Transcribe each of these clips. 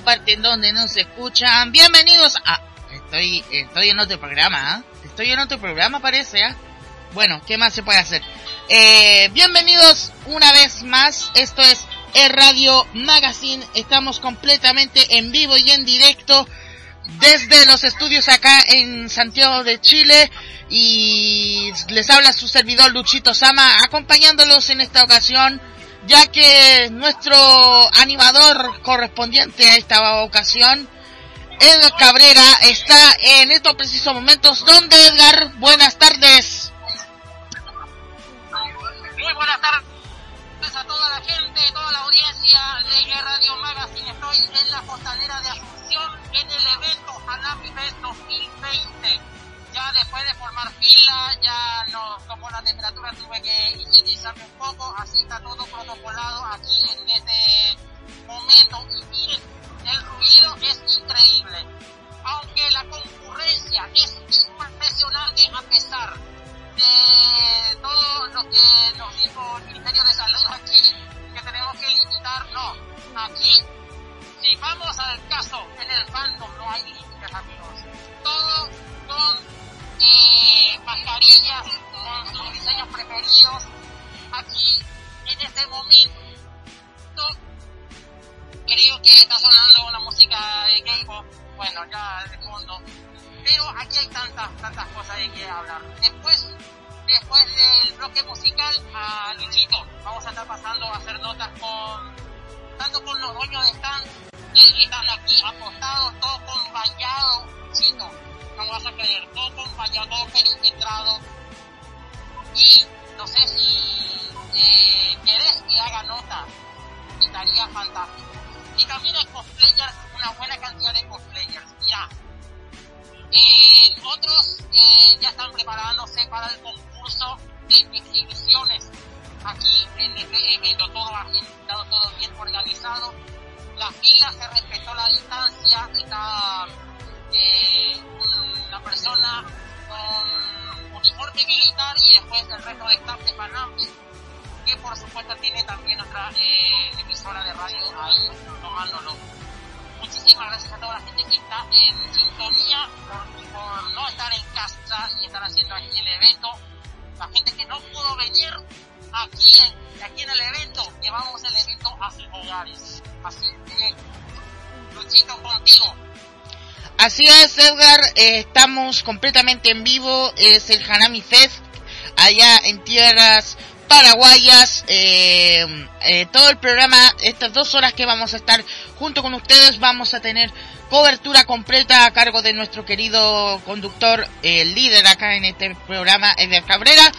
parte en donde nos escuchan. Bienvenidos a... Estoy, estoy en otro programa, ¿ah? Estoy en otro programa parece, ¿ah? Bueno, ¿qué más se puede hacer? Eh, bienvenidos una vez más, esto es el Radio Magazine, estamos completamente en vivo y en directo desde los estudios acá en Santiago de Chile y les habla su servidor Luchito Sama acompañándolos en esta ocasión ya que nuestro animador correspondiente a esta ocasión, Edgar Cabrera, está en estos precisos momentos. ¿Dónde, Edgar? Buenas tardes. Muy buenas tardes a toda la gente, toda la audiencia de Radio Magazine. Estoy en la costanera de Asunción en el evento Hanami Fest 2020 ya después de formar fila, ya nos tomó la temperatura, tuve que higienizarme un poco, así está todo protocolado aquí en este momento. Y miren, el ruido es increíble. Aunque la concurrencia es impresionante a pesar de todo lo que nos dijo el Ministerio de Salud aquí, que tenemos que limitar, no. Aquí, si vamos al caso, en el fandom no hay límites, amigos. Todo con eh, mascarillas con sus diseños preferidos. Aquí, en este momento, creo que está sonando una música de K-pop, bueno, ya de fondo. Pero aquí hay tantas, tantas cosas de que hablar. Después, después del bloque musical, a Luchito, vamos a estar pasando a hacer notas con, tanto con los dueños de stand, que están aquí apostados, todo con bañado, Luchito no vas a creer, todo acompañado, todo. Y no sé si eh, querés que haga nota, estaría fantástico. Y también hay cosplayers, una buena cantidad de cosplayers. Mira, eh, otros eh, ya están preparándose para el concurso de exhibiciones aquí en este evento, todo todo bien organizado. La fila se respetó la distancia, está eh, una persona con uniforme militar y después el resto de staff de Panam, que por supuesto tiene también otra eh, emisora de radio ahí tomándolo. Muchísimas gracias a toda la gente que está en sintonía por, no estar en casa y estar haciendo aquí el evento. La gente que no pudo venir aquí en, aquí en el evento, llevamos el evento a sus hogares. Así que, Luchito, contigo. Así es, Edgar, eh, estamos completamente en vivo, es el Hanami Fest, allá en tierras paraguayas, eh, eh, todo el programa, estas dos horas que vamos a estar junto con ustedes, vamos a tener cobertura completa a cargo de nuestro querido conductor, el líder acá en este programa, Edgar Cabrera,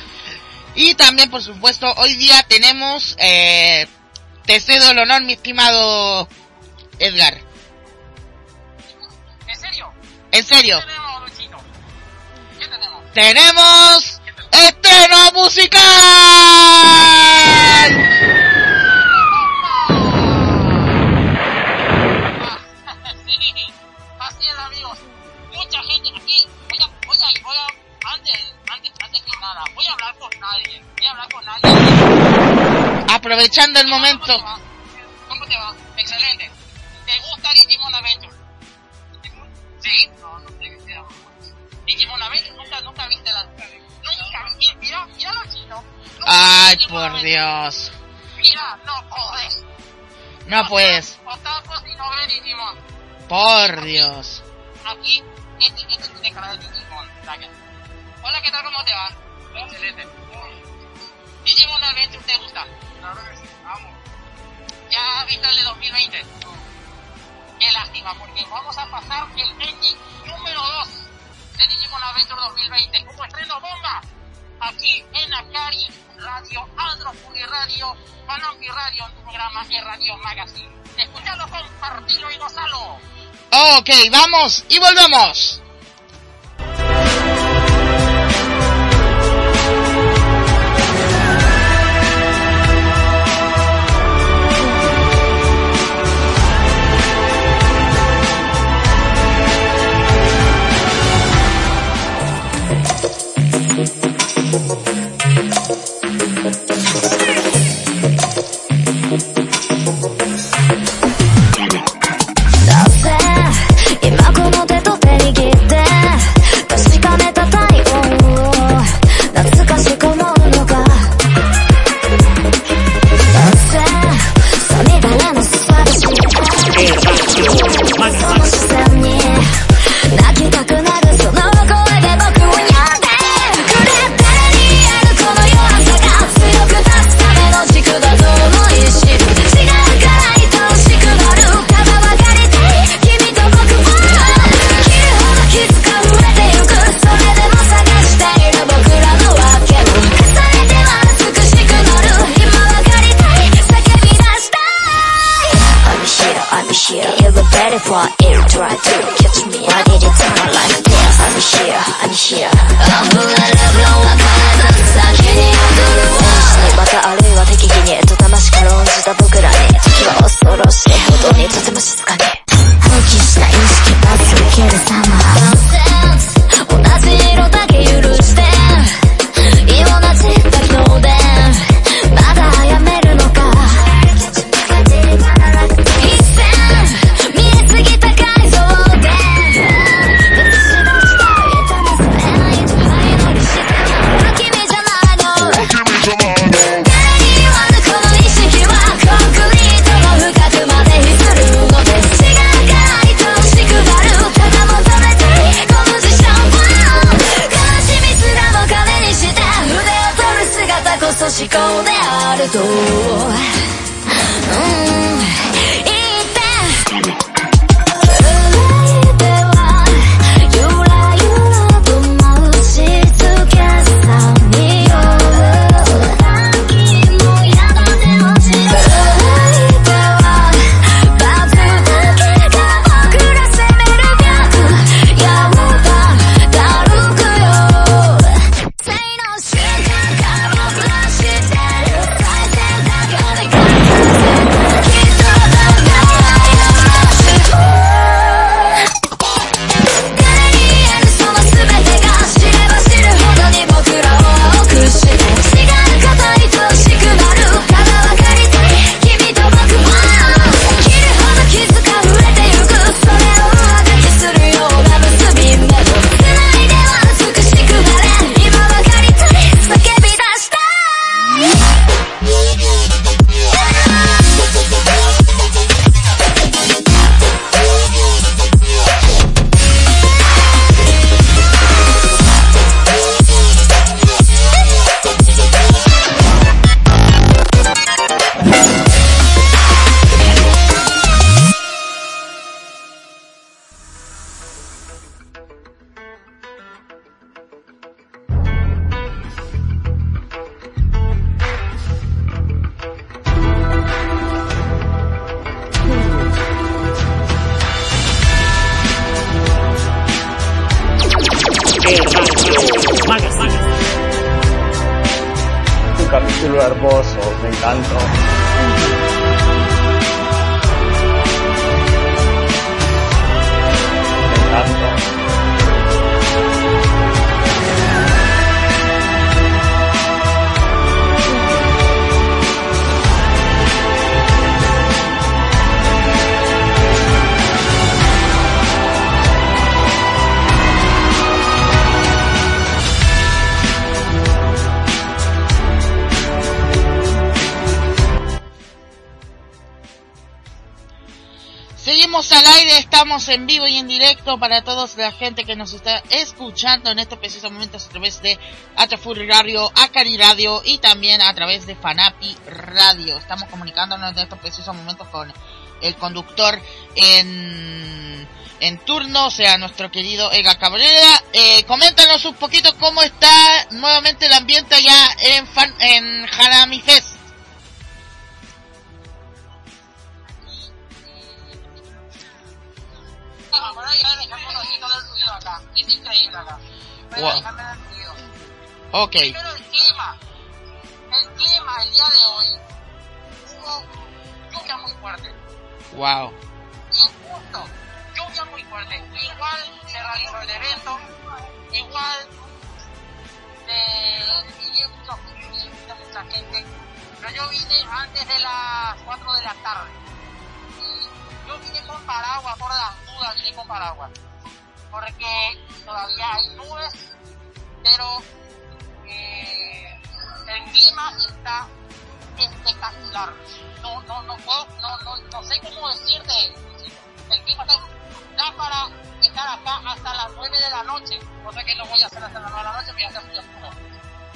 y también, por supuesto, hoy día tenemos, eh, te cedo el honor, mi estimado Edgar. En serio. ¿Qué tenemos? Tenemos estreno musical. Aprovechando el momento. ¿Cómo te va? ¿Cómo te va? Excelente. ¿Te gusta Digimon Adventure? ¿Sí? Digimon Adventure, nunca, nunca viste la... Nunca, mira, mira los chinos. Ay, por Dios. Mira, no jodes. No puedes. Otaku si no ve Digimon. Por Dios. Aquí, este, este tiene cara de Digimon. Hola, ¿qué tal? ¿Cómo te va? Excelente. Digimon Adventure, ¿te gusta? Claro que sí, vamos. ¿Ya viste el de 2020? Qué lástima, porque vamos a pasar el ending número 2 de Digimon Adventure 2020 como estreno bomba aquí en Akari Radio, Andro Fury Radio, Panampi Radio, en tu programa de Radio Magazine. Escuchalo, compartilo y gozalo. Ok, vamos y volvemos. Boom, boom, boom. Here, I'm here 危 para toda la gente que nos está escuchando en estos precisos momentos a través de Atafuri Radio, Akari Radio y también a través de Fanapi Radio. Estamos comunicándonos en estos precisos momentos con el conductor en, en turno, o sea, nuestro querido Ega Cabrera. Eh, coméntanos un poquito cómo está nuevamente el ambiente allá en, en Hanami Wow. Ok, Pero el clima, el clima el día de hoy, hubo lluvia muy fuerte. wow. Injusto, lluvia muy fuerte. Igual se realizó el evento, igual de, y mucho, mucha, mucha gente. Pero yo vine antes de las 4 de la tarde. Y yo vine con paraguas, por las dudas vine con paraguas. Porque todavía hay nubes, pero eh, el clima está espectacular. No, no, no puedo, no, no, no sé cómo decirte. El clima está, da para estar acá hasta las 9 de la noche, cosa que no voy a hacer hasta las 9 de la noche, está muy oscuro.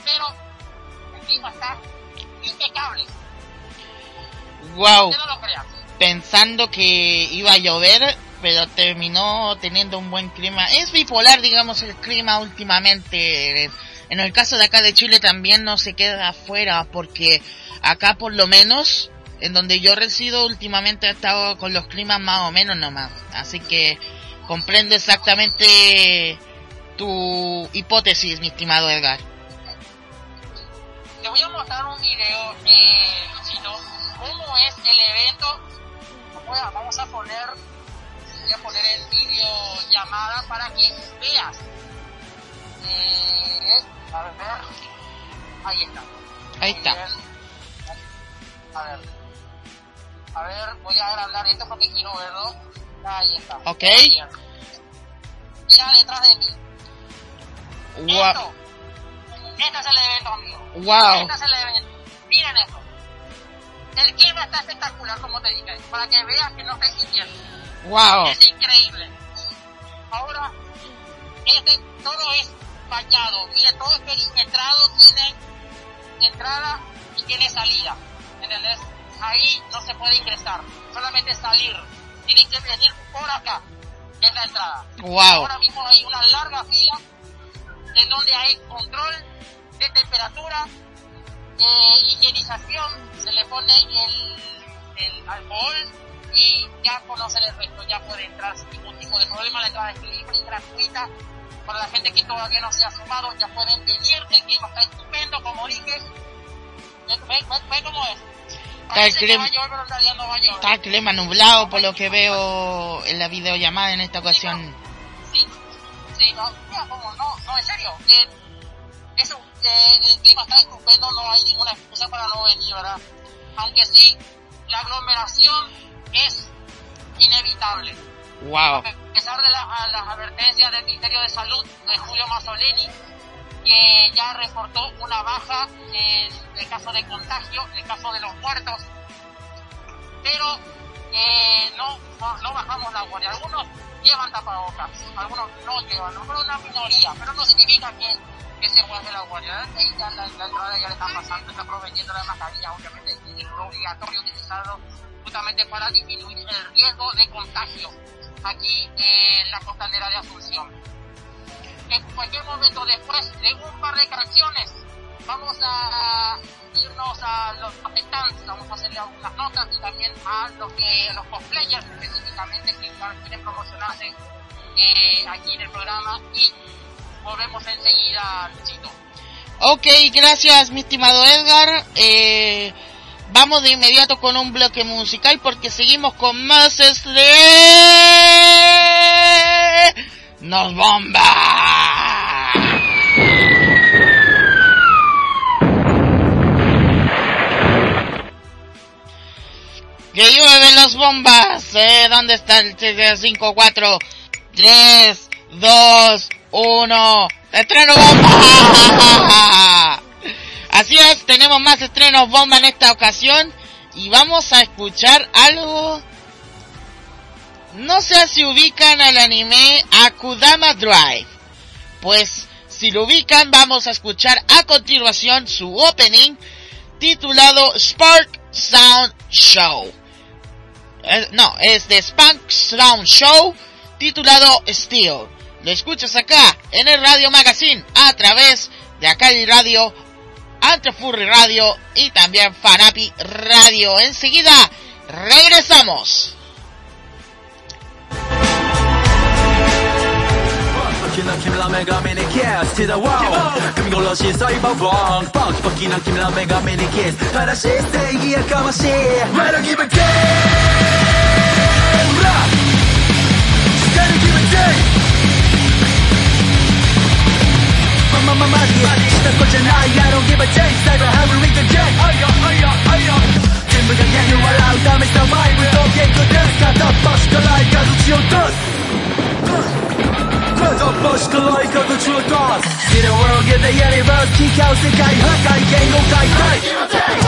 Pero el clima está impecable, Wow. no lo creas. pensando que iba a llover, pero terminó teniendo un buen clima. Es bipolar, digamos, el clima últimamente. En el caso de acá de Chile también no se queda afuera, porque acá por lo menos, en donde yo resido últimamente ha estado con los climas más o menos nomás. Así que comprendo exactamente tu hipótesis, mi estimado Edgar. Te voy a mostrar un video, eh, Luchito, cómo es el evento. A- vamos a poner, voy a poner el video llamada para que veas. Eh, a ver, ahí está. Ahí está. A ver. A ver, voy a agrandar esto porque quiero verlo. Ahí está. Ok. Mira detrás de mí. Wow. Esto. Este es el evento, amigo. Wow. Este es el evento. Miren esto. El clima está espectacular, como te dije, para que veas que no estoy mintiendo. Wow. Es increíble. Ahora, este, todo es fallado. Mire, todo es perimetrado, tiene entrada y tiene salida. ¿Entendés? Ahí no se puede ingresar, solamente salir. Tiene que venir por acá, que es la entrada. Wow. Ahora mismo hay una larga fila en donde hay control de temperatura, eh, higienización, se le pone el, el alcohol y ya conocen el resto, ya puede entrar sin ningún tipo de problema, la entrada es libre y gratuita. Para la gente que todavía no se ha sumado, ya pueden pedir, el clima está estupendo, como dije. ¿Ve, ve, ve cómo es? Parece que clima-. Está el clima nublado por lo que veo en la videollamada en esta ocasión. Sí, sí, no. No, no, en serio. Eh, eso, eh, el clima está estupendo, no hay ninguna excusa para no venir, ¿verdad? Aunque sí, la aglomeración es inevitable. Wow. A pesar de la- a las advertencias del Ministerio de Salud de Julio Mazzoleni, que ya reportó una baja en el caso de contagio, en el caso de los muertos, pero eh, no, no, no bajamos la guardia. Algunos llevan tapabocas, algunos no llevan, pero una minoría, pero no significa que, que se vuelve la guardia. Ahí ya la, la entrada ya le está pasando, está proveyendo la mascarilla, obviamente, y es obligatorio utilizarlo justamente para disminuir el riesgo de contagio aquí en la costanera de Asunción. En cualquier momento después de un par de canciones vamos a irnos a los afectantes, vamos a hacerle algunas notas y también a los que los cosplayers específicamente que quieren promocionarse eh, aquí en el programa y volvemos enseguida, Luchito. Ok, gracias mi estimado Edgar. Eh, vamos de inmediato con un bloque musical porque seguimos con más estreno. Nos bomba. Que llueven las bombas. Eh, ¿Dónde está el 5, 4, 3, 2, 1? ¡Estreno bomba! Así es, tenemos más estrenos bomba en esta ocasión. Y vamos a escuchar algo. No sé si ubican al anime Akudama Drive. Pues si lo ubican, vamos a escuchar a continuación su opening titulado Spark Sound Show. Eh, no, es de Spark Sound Show titulado Steel. Lo escuchas acá, en el Radio Magazine, a través de Acadi Radio, Antefurry Radio y también Fanapi Radio. Enseguida, regresamos. on my mind I, I don't give a chance cyber how we ring the jack 아야 아야 아야 팀을 강해 you are out I'm we don't get good this got the fuck the light got to chill dust Got the fuck the light got to chill See the world get the universe kick out the guy hug I can't go die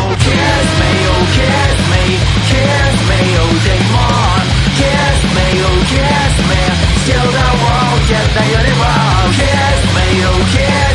Oh kiss me oh kiss me kiss me oh demon Kiss me oh kiss me. Till the world get the universe Kiss me oh kiss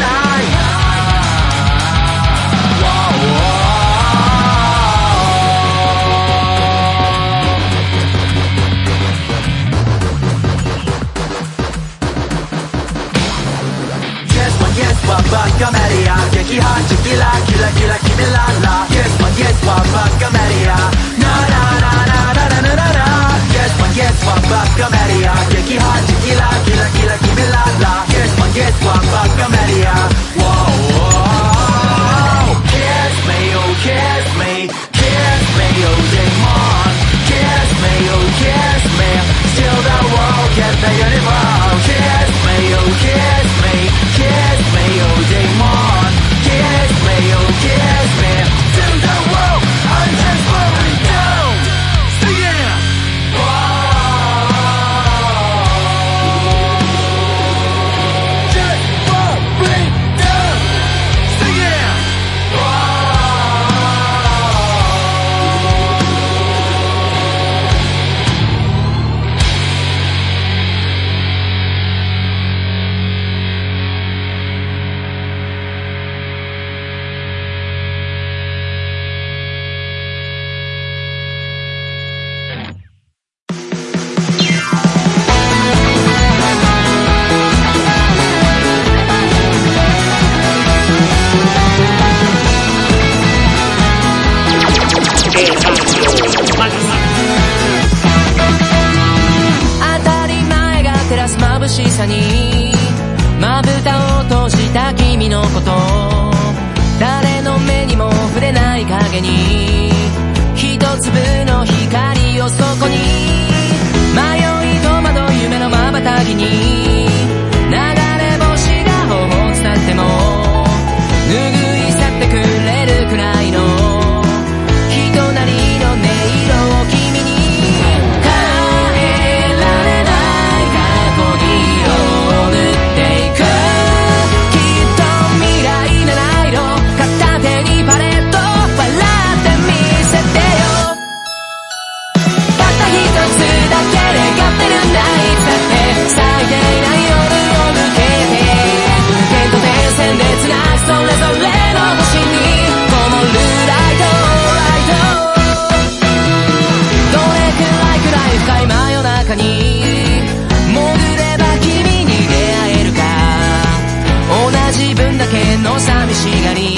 banca media Ja ki hači, kila, kila, kila, kimi la la Yes man, yes man, banca media Na na na na na na na na na Yes man, yes man, banca media Ja ki hači, kila, kila, kila, kimi la la Yes man, yes man, banca media Wow, wow Kiss me, oh kiss me Kiss me, oh yeah, に。一粒の光をそこに。迷い戸惑い夢の瞬きに。しがり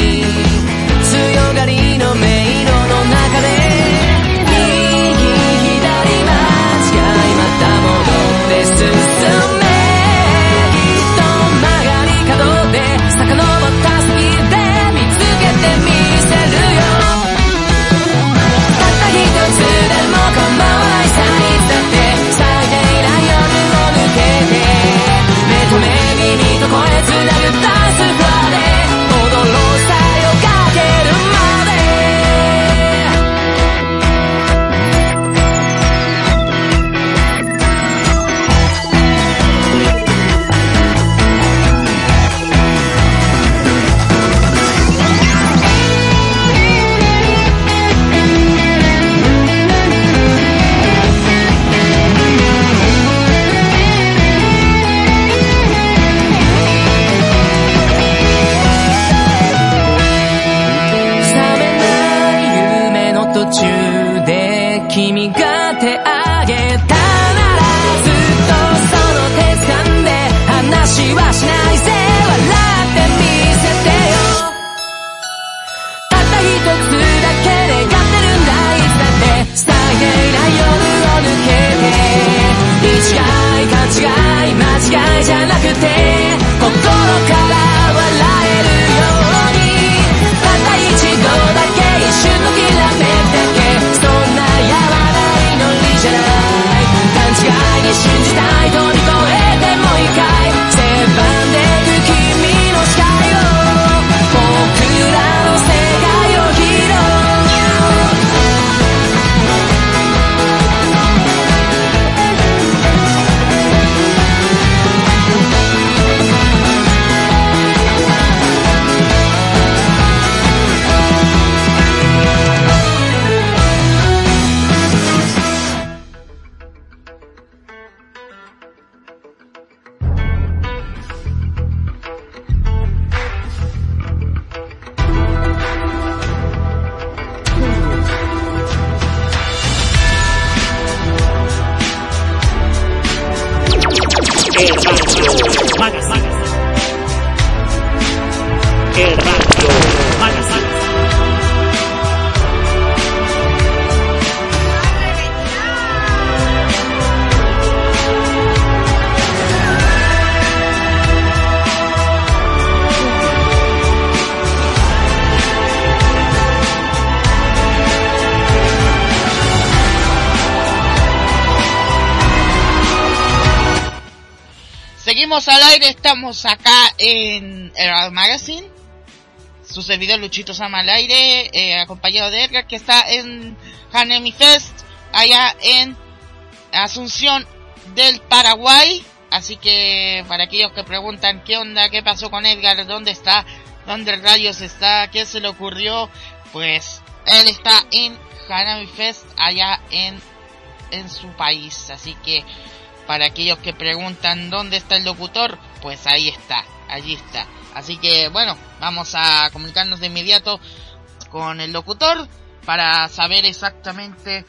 El radio. Al aire, estamos acá en el Magazine. Su servidor Luchito Sama al aire, eh, acompañado de Edgar, que está en Hanemi Fest, allá en Asunción del Paraguay. Así que para aquellos que preguntan qué onda, qué pasó con Edgar, dónde está, dónde Radios está, qué se le ocurrió, pues él está en Hanami Fest allá en, en su país. Así que para aquellos que preguntan dónde está el locutor, pues ahí está, allí está. Así que bueno, vamos a comunicarnos de inmediato con el locutor para saber exactamente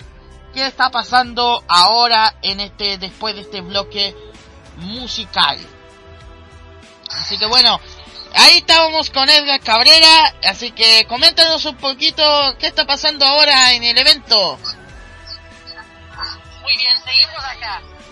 qué está pasando ahora en este después de este bloque musical. Así que bueno, ahí estábamos con Edgar Cabrera, así que coméntanos un poquito qué está pasando ahora en el evento. Muy bien, seguimos acá.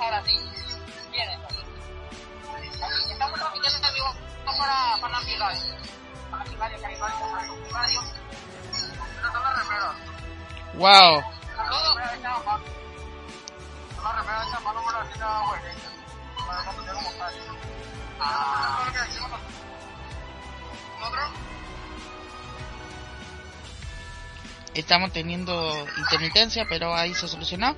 Ahora sí. Bien. Estamos transmitiendo para Caribario, Panampi Radio. Estas son las remeras. Wow, la. Para estamos teniendo intermitencia, pero ahí se solucionó.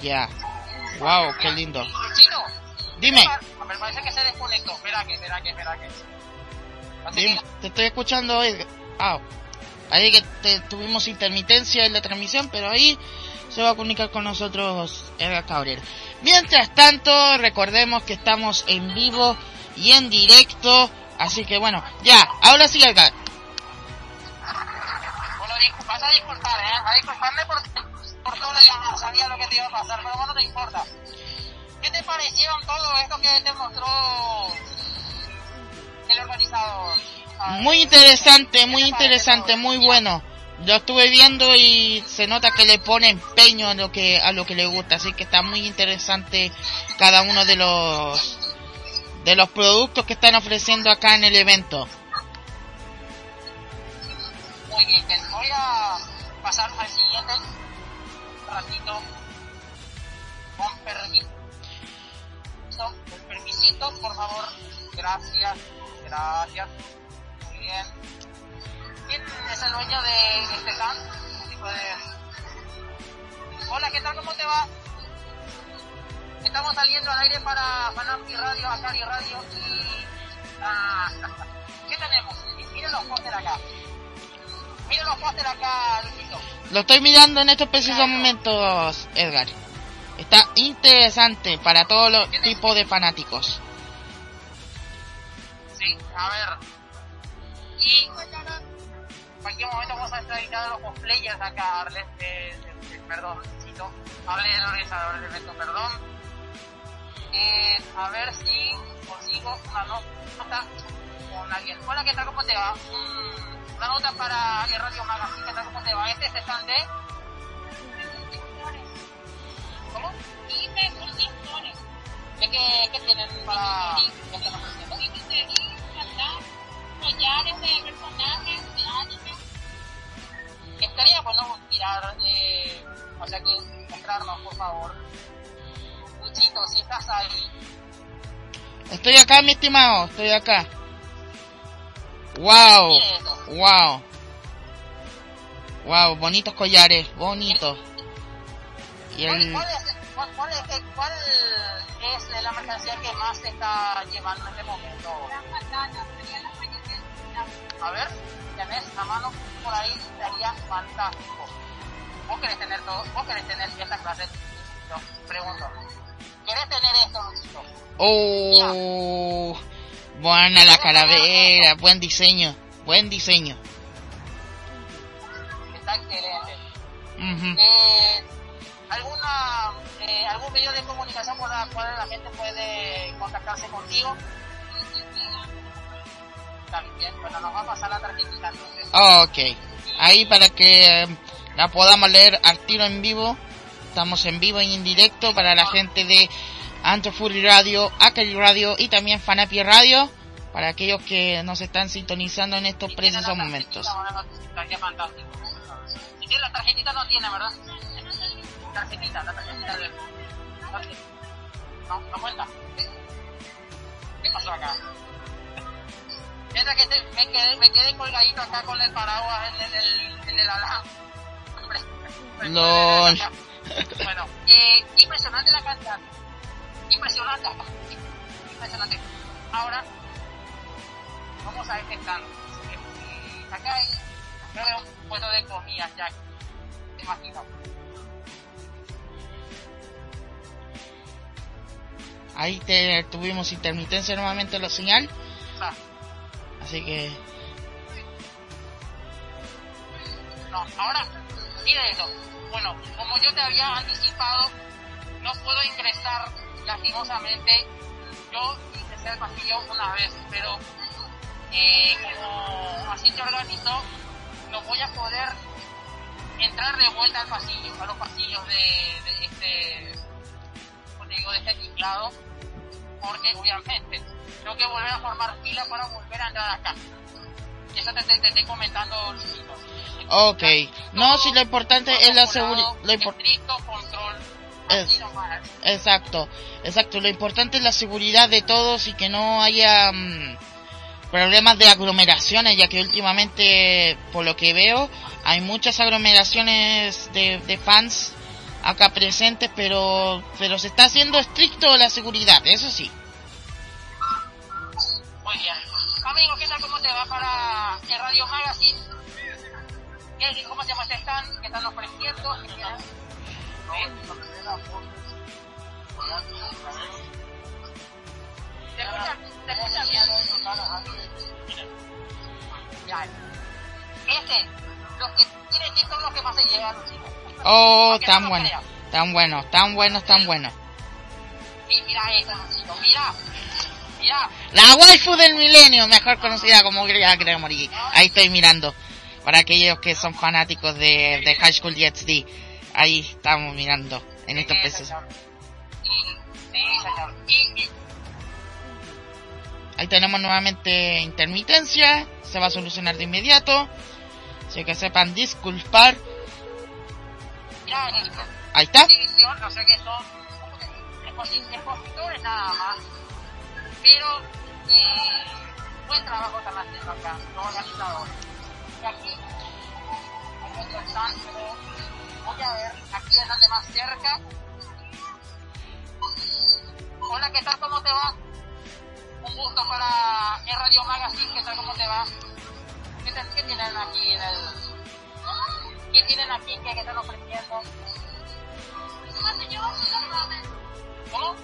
Ya. Wow, qué lindo. Dime, Me parece que se desconectó. Espera que, espera que, espera que. Así dime, que, te estoy escuchando, Edgar. Ah, ahí que te- tuvimos intermitencia en la transmisión, pero ahí se va a comunicar con nosotros Edgar Cabrera. Mientras tanto, recordemos que estamos en vivo y en directo, así que bueno, ya, ahora sí, bueno, discul- vas a disculpar, ¿eh? A disculparme por, por todo ya no sabía lo que te iba a pasar, pero bueno, no te importa. ¿Qué te parecieron todo esto que te mostró el organizador? Muy interesante, ¿qué muy interesante, muy bueno. Lo estuve viendo y se nota que le pone empeño a lo que a lo que le gusta, así que está muy interesante cada uno de los de los productos que están ofreciendo acá en el evento. Muy bien, voy a pasar al siguiente ratito con permiso. Con permisito, por favor. Gracias, gracias. Muy bien. ¿Quién es el dueño de este stand? Hola, ¿qué tal? ¿Cómo te va? Estamos saliendo al aire para Panampi Radio, Acari Radio y... Ah, ¿Qué tenemos? Miren los póster acá. Miren los póster acá, Luisito. Lo estoy mirando en estos precisos momentos, Edgar. Está interesante para todos los tipos de fanáticos. Sí, a ver. Y en cualquier momento vamos a entrevistar a los cosplayers acá, a darles, eh, eh, perdón, Luisito. Hable del organizador del evento, perdón. Eh, a ver si consigo una nota con alguien. Hola, ¿qué tal? ¿Cómo te va? Mm, una nota para el Radio Magazine, ¿qué tal? ¿Cómo te va? Este es el stand de... ¿Cómo? ¿De qué, qué tienen para... qué están ofreciendo? collares de personajes de anime. Estaría bueno mirar, eh, o sea que mostrarnos, por favor. Si estás ahí, Estoy acá, mi estimado, estoy acá. Wow, wow. Wow, bonitos collares, bonitos. Y ¿Cuál, el cuál es, ¿cuál, cuál es, que- cuál es la mercancía que más se está llevando en este momento? A ver, tenés a mano por ahí, sería fantástico. Vos querés tener todo, vos querés tener esta clase. Yo pregunto, ¿querés tener esto, Luisito? Oh, buena la calavera, buen diseño, buen diseño. Está excelente. Eh, ¿alguna, eh, ¿Algún medio de comunicación por la cual la gente puede contactarse contigo? Está bien, bueno, nos va a pasar la tarjetita entonces. Ok, ahí para que eh, la podamos leer al tiro en vivo. Estamos en vivo y en directo para la gente de Antofuri Radio, Acari Radio y también Fanapi Radio. Para aquellos que nos están sintonizando en estos precisos momentos. la tarjetita no tiene, ¿verdad? Tarjetita, la tarjetita de... No, no cuenta. ¿Qué pasó acá? Que te- me, quedé, me quedé colgadito acá con el paraguas en, el- en el, en el. LOL. Bueno, eh, impresionante la cantidad. Impresionante. Impresionante. Ahora, vamos a este. Eh, Acá hay, acá un puesto de comida ya. Te imagino. Ahí te, tuvimos intermitencia nuevamente en la señal. Sea, Así que no, ahora, mire eso. Bueno, como yo te había anticipado, no puedo ingresar lastimosamente. Yo ingresé al pasillo una vez, pero eh, como así se organizó, no voy a poder entrar de vuelta al pasillo, a los pasillos de, de este, digo, de este teclado, porque obviamente tengo que volver a formar fila para volver a entrar acá. Eso te, te- te estoy comentando, Luisito. Ok. No, si lo importante es la seguridad. Control. Es-. Exacto, exacto. Lo importante es la seguridad de todos y que no haya mm, problemas de aglomeraciones, ya que últimamente, por lo que veo, hay muchas aglomeraciones de, de fans acá presentes, pero, pero se está haciendo estricto la seguridad, eso sí. Muy bien. Amigo, ¿qué tal? ¿Cómo te va para el Radio Magazine? ¿Qué, ¿Cómo se llama este stand que están ofreciendo? ¿Te escucha, te escucha bien? Ya. Este, los que quieren ir son los que más se llegan, chicos. Oh, no tan lo bueno, tan bueno, tan bueno, tan bueno. Sí, mira esto, chicos, mira. Mira. La waifu del milenio, mejor conocida como Gria Gregory. Ahí estoy mirando. Para aquellos que son fanáticos de, de High School DxD. Ahí estamos mirando en estos precios. Ahí tenemos nuevamente intermitencia. Se va a solucionar de inmediato. Así que sepan disculpar. Ahí está. Pero, eh, buen trabajo están haciendo acá, los organizadores. Y aquí, en nuestro stand, voy a ver, aquí es donde más cerca. Hola, ¿qué tal? ¿Cómo te va? Un gusto para el Radio Magazine, ¿qué tal? ¿Cómo te va? ¿Qué, te- qué tienen aquí en el... ¿Qué tienen aquí que, que están ofreciendo? ¿Cómo?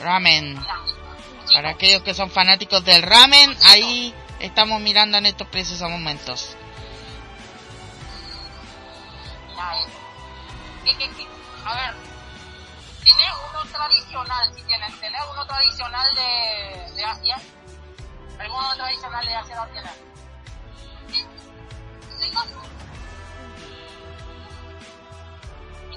Ramen. Para aquellos que son fanáticos del ramen, ahí estamos mirando en estos precisos momentos. A ver, ¿tenés uno tradicional? Si tienen, ¿tenés uno tradicional de, de Asia? ¿Alguno tradicional de Asia no tienen?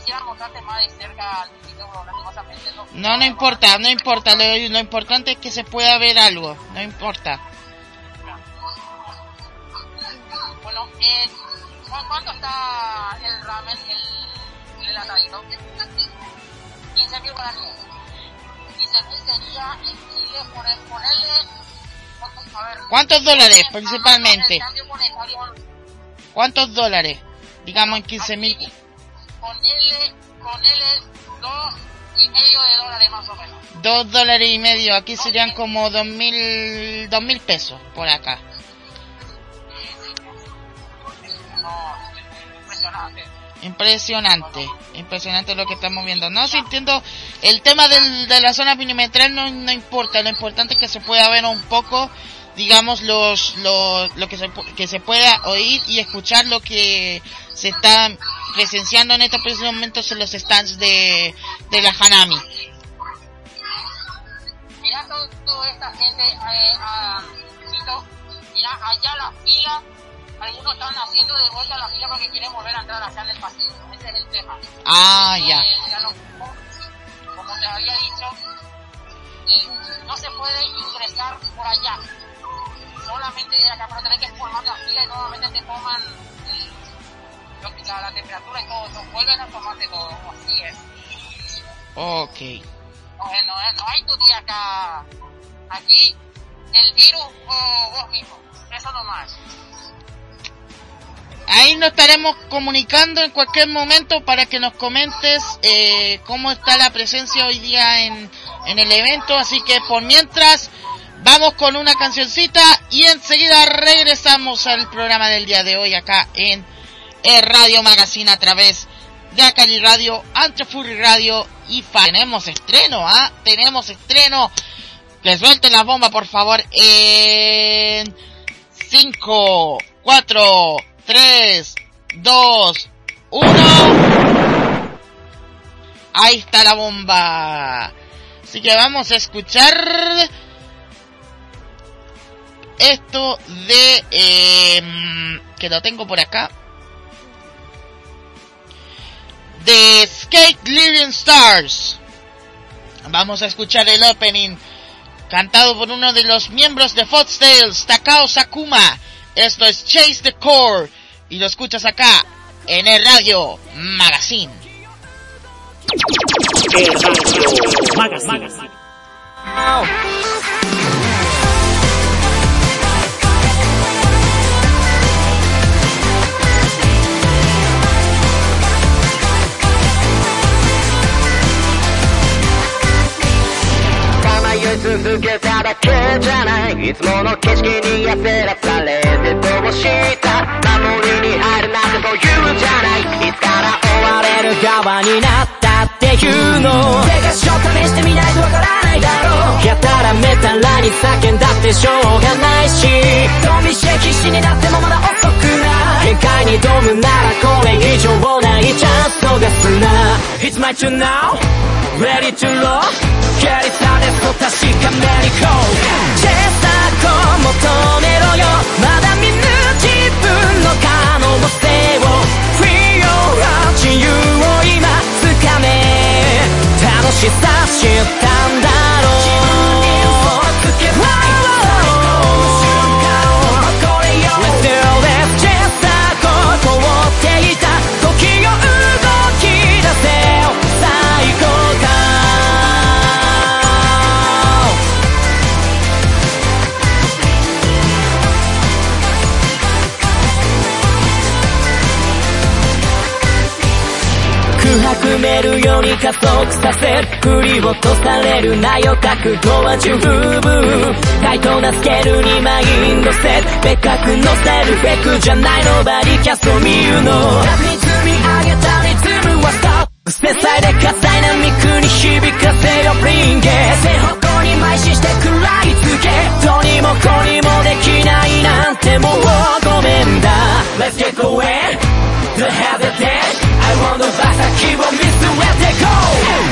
Quisiera mostrarte más de cerca al chiquito, pero lastimosamente no. No, no importa, no importa. Lo, lo importante es que se pueda ver algo. No importa. Bueno, eh, ¿cu- ¿cuánto está el ramen, el, el enlatadito? 15 mil guaraníes. 15 mil sería en Chile poner, ponerle, a ver, ¿Cuántos dólares el principalmente? monetario, ¿Cuántos dólares? Digamos en 15 mil. Ponele, ponele dos y medio de dólares más o menos. Dos dólares y medio, aquí serían como dos mil, dos mil pesos por acá. No, impresionante. Impresionante, impresionante lo que estamos viendo. No, si entiendo, el tema del, de la zona perimetral no, no importa, lo importante es que se pueda ver un poco, digamos, los, lo, lo que se, que se pueda oír y escuchar lo que se está presenciando en estos precisos momentos en los stands de, de la Hanami. Mira todo, toda esta gente, eh, ah, Chito, mira allá la fila, algunos están haciendo de vuelta la fila porque quieren volver a entrar allá en el pasillo, ese es el tema. Ah, ya. Eh, ya no- como te había dicho, y no se puede ingresar por allá, solamente acá, pero tenés que formar la fila y nuevamente te toman eh, la, la temperatura y todo, no vuelven a tomarte todo, así es. Ok. No, no, no hay tu día acá. Aquí, el virus o vos mismo. Eso nomás. Ahí nos estaremos comunicando en cualquier momento para que nos comentes eh, cómo está la presencia hoy día en, en el evento. Así que por mientras vamos con una cancioncita y enseguida regresamos al programa del día de hoy acá en Radio Magazine a través de Acali Radio, Antrafurri Radio y Fa. Tenemos estreno, ¿ah? Tenemos estreno. Que suelten la bomba por favor en 5, 4, 3, 2, 1. Ahí está la bomba. Así que vamos a escuchar esto de... Eh, que lo tengo por acá. De Skate Living Stars. Vamos a escuchar el opening cantado por uno de los miembros de Fox Tales, Takao Sakuma. Esto es Chase the Core y lo escuchas acá en el Radio Magazine. El Radio Magazine. さい続けただけじゃないいつもの景色に焦らされてどうした。守りに入るなんてそういうんじゃない。いつから追われる側になったっていうの。手がしを試してみないとわからないだろうやたらめたらに叫んだってしょうがない。しドン引き必死になってもまだ遅くない。限界に挑むならこれ以上ないチャンス逃すな。It's my turn now. Ready to roll? 蹴りされそう確かめに行こうチェスターコ求めろよまだ見ぬ自分の可能性を Free your heart 自由を今掴め楽しさ知ったんだ空白めるように加速させる。振り落とされるなよ覚悟は十分タイトなスケールにマインドセット別格のせる。フェイクじゃない Nobody can stop me you know 楽に積み上げたリズムはストップスペサイで火災なミクに響かせよリンゲ正方向に邁進して食らいつけ。どにもこにもできないなんてもうごめんだ。Let's get going The hesitate I want to back 先を見据えて Go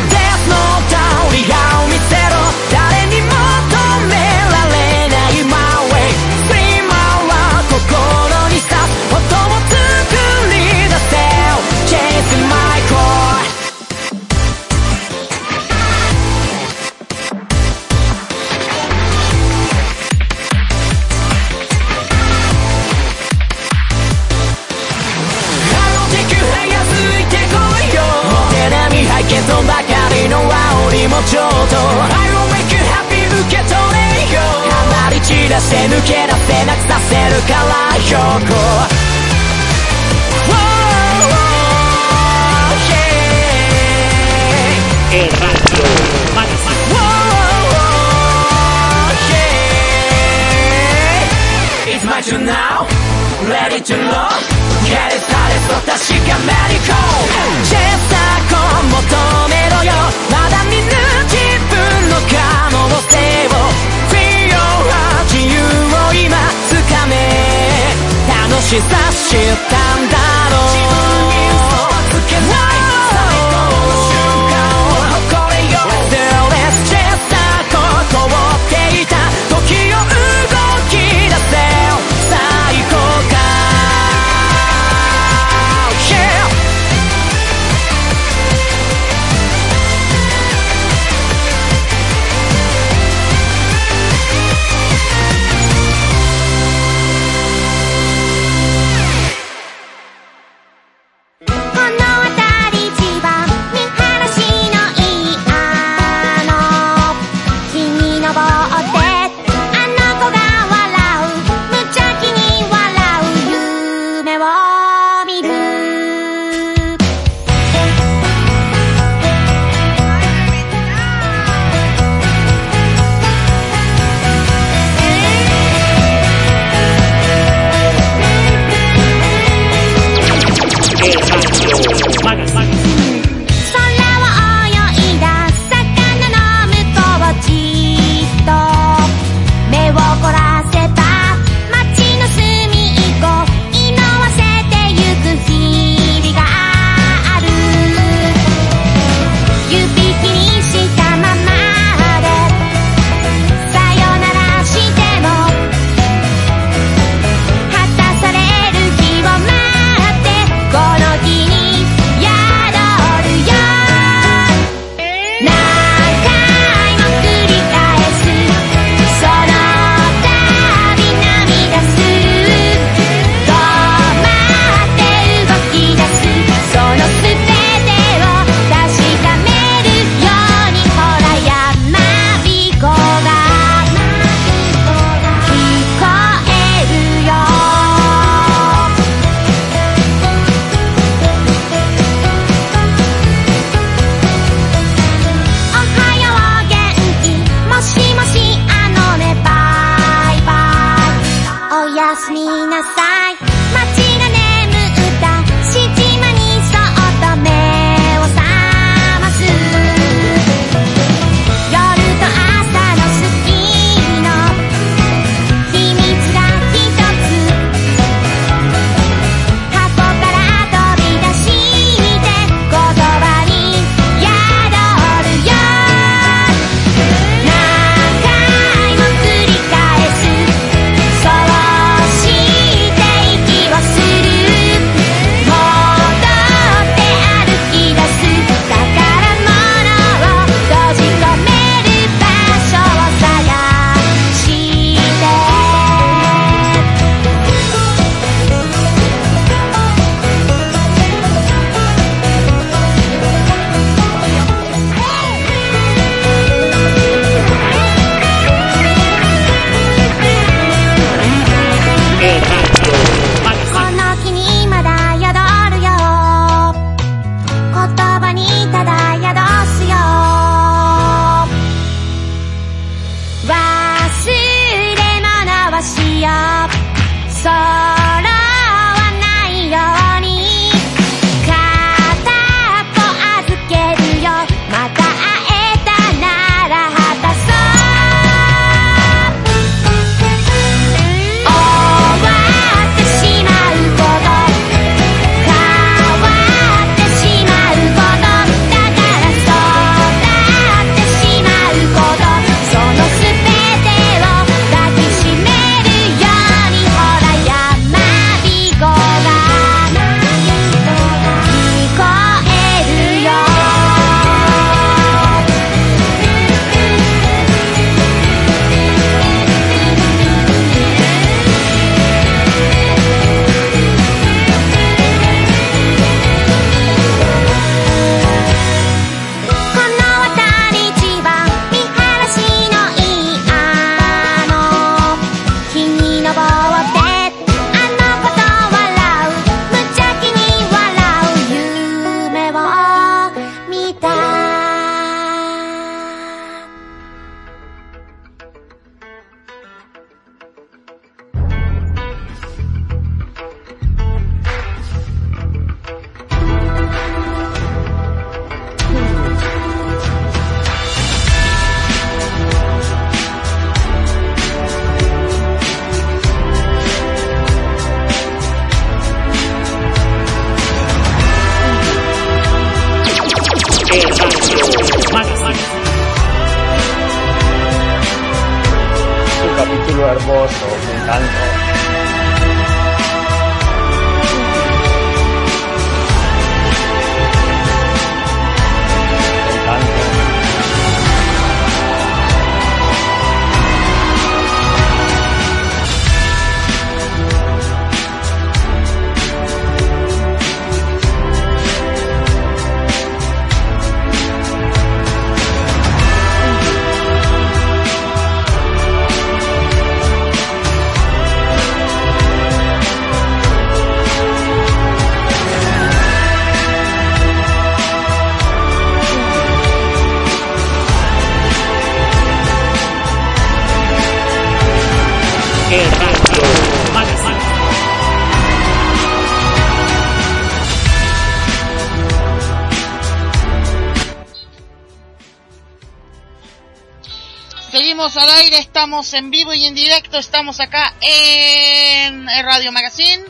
Estamos en vivo y en directo, estamos acá en el Radio Magazine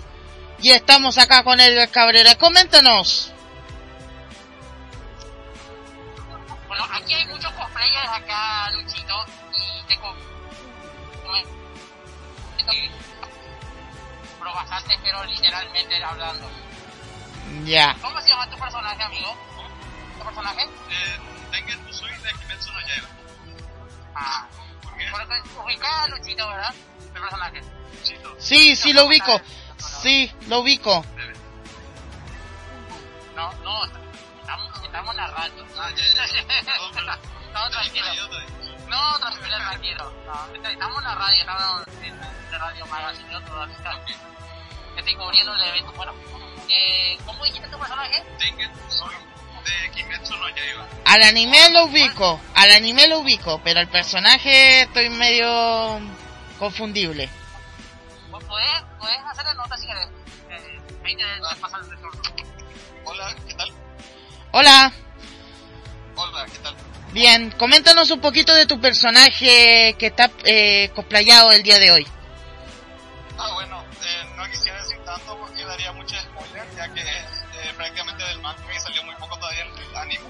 y estamos acá con Edgar Cabrera. Coméntanos. Bueno, aquí hay muchos cosplayers acá, Luchito, y te com- come- Pero bastante, pero literalmente hablando. Ya. ¿Cómo se llama tu personaje, amigo? ¿Tu personaje? Tengen Usui de Kimetsu no Yaiba. Ah, ubicaba a Luchito, ¿verdad? El personaje. Sí, sí lo ubico. Sí, lo ubico. No, no, estamos, estamos narrando. no, tranquilo. No, tranquilo, tranquilo. No, estamos en la radio, estamos en la radio magazine, ¿no? Estoy cubriendo el evento. Bueno, eh, ¿cómo dijiste tu personaje? Tengen de Kimetsu no Yaiba. Al anime lo ubico, al anime lo ubico, pero el personaje estoy medio confundible. ¿Puedes, puedes hacerle nota si quieres? Eh, ahí te, te pasa el retorno. Hola, ¿qué tal? Hola, Hola, ¿qué tal? bien, coméntanos un poquito de tu personaje que está eh, cosplayado el día de hoy. Ah, bueno, eh, no quisiera decir tanto porque daría mucho spoiler, ya que prácticamente del manga que salió muy poco todavía el anime.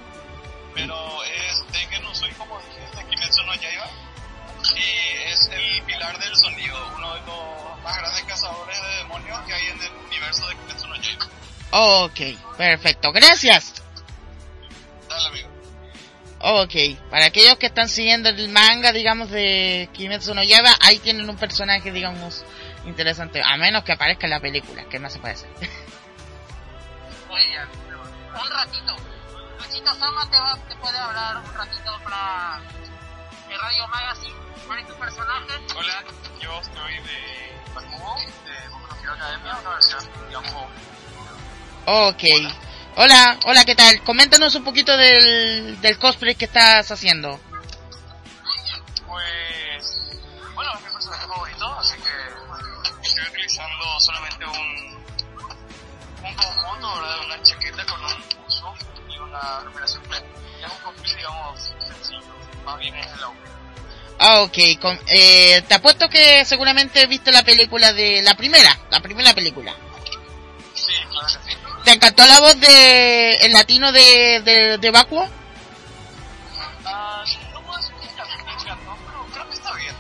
Pero es Tengen Usui, como dijiste, Kimetsu no Yaiba. Y es el pilar del sonido, uno de los más grandes cazadores de demonios que hay en el universo de Kimetsu no Yaiba. Ok, perfecto, gracias. Dale, amigo. Ok, para aquellos que están siguiendo el manga, digamos, de Kimetsu no Yaiba, ahí tienen un personaje, digamos, interesante, a menos que aparezca en la película, que más se puede hacer. Muy bien. Un ratito. Luchito Sama te, va, te puede hablar un ratito para el Radio Magazine. ¿Cuál es tu personaje? Hola, yo estoy de de Boku Academia, una versión, digamos, Ok. Hola, hola, ¿qué tal? Coméntanos un poquito del, del cosplay que estás haciendo. Pues, bueno, es mi personaje favorito, así que estoy utilizando solamente un, un conjunto, ¿verdad? Una chaqueta con un uso y una numeración. Es un cosplay, digamos, sencillo, más bien es el outfit. Ah, ok. con- eh, te apuesto que seguramente viste la película de la primera, la primera película. Sí, claro que sí. ¿Te encantó la voz de el latino de, de, de Bakuo? Ah, no puedo decir que me encantó, pero creo que está bien.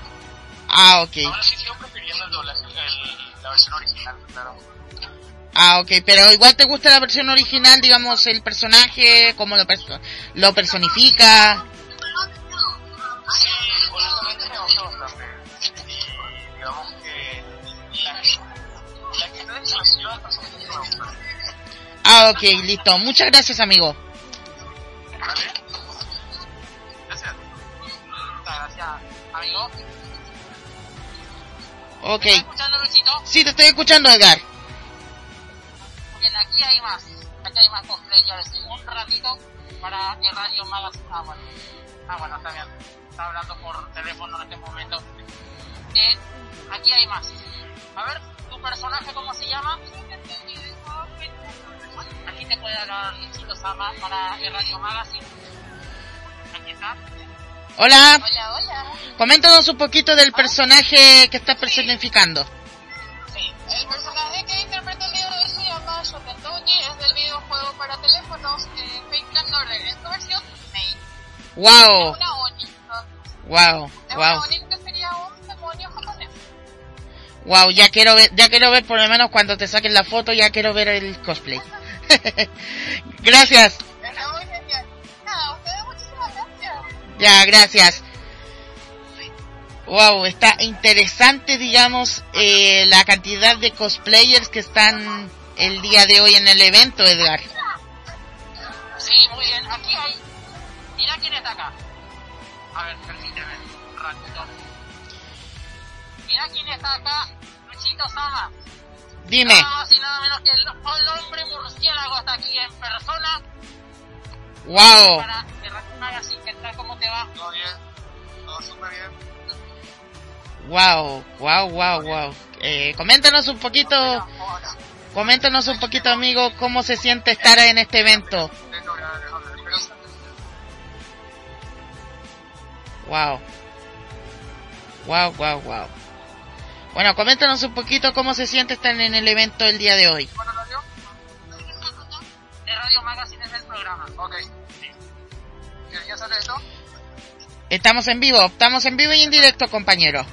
Ah, ok. Ahora sí sigo prefiriendo el doblaje, el, la versión original, claro. Ah, ok. Pero igual te gusta la versión original, digamos, el personaje, cómo lo, perso- lo personifica. Sí, honestamente me gusta bastante. Y digamos que la, la actitud de expresión del personaje me gusta. Ah, ok, listo. Muchas gracias, amigo. ¿Vale? Gracias. Muchas gracias, amigo. Ok. ¿Me estás escuchando, Luchito? Sí, te estoy escuchando, Edgar. Aquí hay más. Aquí hay más cosplayers. Un ratito para el Radio Magazine. Ah, bueno. Ah, bueno, está bien. Está hablando por teléfono en este momento. Eh, aquí hay más. A ver, ¿tu personaje cómo se llama? Aquí te puede hablar Luchito Sama para el Radio Magazine. Aquí está. Hola. Hola, hola. Coméntanos un poquito del personaje que estás personificando. Sí, el personaje que Es del videojuego para teléfonos eh, Fate Order. Tu versión Disney. Wow, Una Oni. wow, Es una wow, Oni que sería un demonio japonés. wow, ya quiero ver, ya quiero ver por lo menos cuando te saquen la foto, ya quiero ver el cosplay. gracias, Está muy genial. Nada, a ustedes muchísimas gracias. ya, gracias. Wow, está interesante, digamos, eh, la cantidad de cosplayers que están el día de hoy en el evento, Edgar. Sí, muy bien. Aquí hay. Mira quién está acá. A ver, permíteme un ratito. Mira quién está acá. Luchito Sama. Dime, Nada más y nada menos que el, el hombre murciélago está aquí en persona. wow, Para que Magazine, ¿qué tal? ¿Cómo te va? Todo bien, todo súper bien. wow, wow, wow, wow. Eh, coméntanos un poquito, Hola. Coméntanos un poquito, amigo, cómo se siente estar en este evento. Wow. Wow, wow, wow. Bueno, coméntanos un poquito cómo se siente estar en el evento el día de hoy. De Radio Magazine es el programa. Ok. ¿Qué día sale esto? Estamos en vivo, estamos en vivo y en directo, compañero.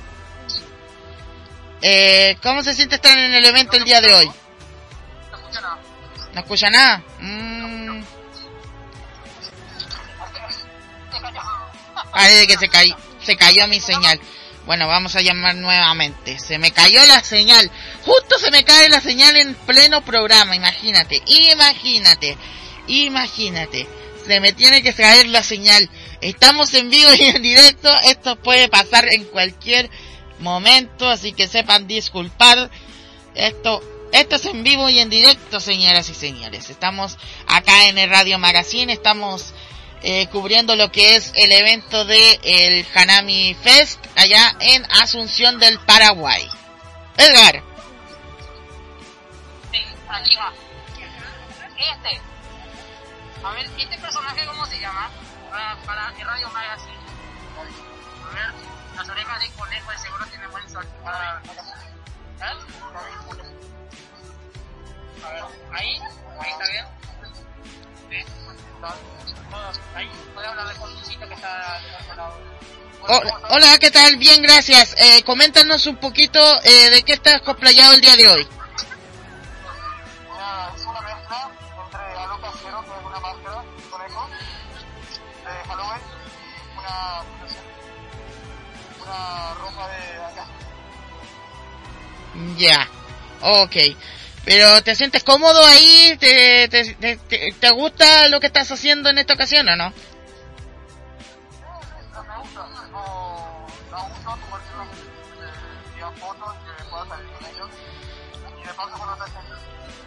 Eh, ¿cómo se siente estar en el evento el día de hoy? No escucha nada. Mm, parece que se cayó, se cayó mi señal. Bueno, vamos a llamar nuevamente. Se me cayó la señal. Justo se me cae la señal en pleno programa, imagínate, imagínate, imagínate. Se me tiene que caer la señal. Estamos en vivo y en directo. Esto puede pasar en cualquier momento, así que sepan disculpar. Esto, esto es en vivo y en directo, señoras y señores. Estamos acá en el Radio Magazine, estamos eh, cubriendo lo que es el evento de el Hanami Fest allá en Asunción del Paraguay. Edgar, Sí, aquí va. Este. A ver, este personaje, ¿cómo se llama? Para, para el Radio Magazine. A ver, las orejas de conejo seguro tiene buen sol. Para... ¿Eh? A ver, ahí, ahí está bien. Sí. Ahí, voy a hablar con Luisito que está del otro lado. Hola, hola, ¿qué tal? Bien, gracias. Eh, coméntanos un poquito eh, de qué estás cosplayado el día de hoy. Es una mezcla entre algo casero, que es una máscara, un conejo, de Halloween, una, una ropa de acá. Ya, ok. Pero ¿te sientes cómodo ahí? ¿Te, te, te, te- gusta lo que estás haciendo en esta ocasión o no?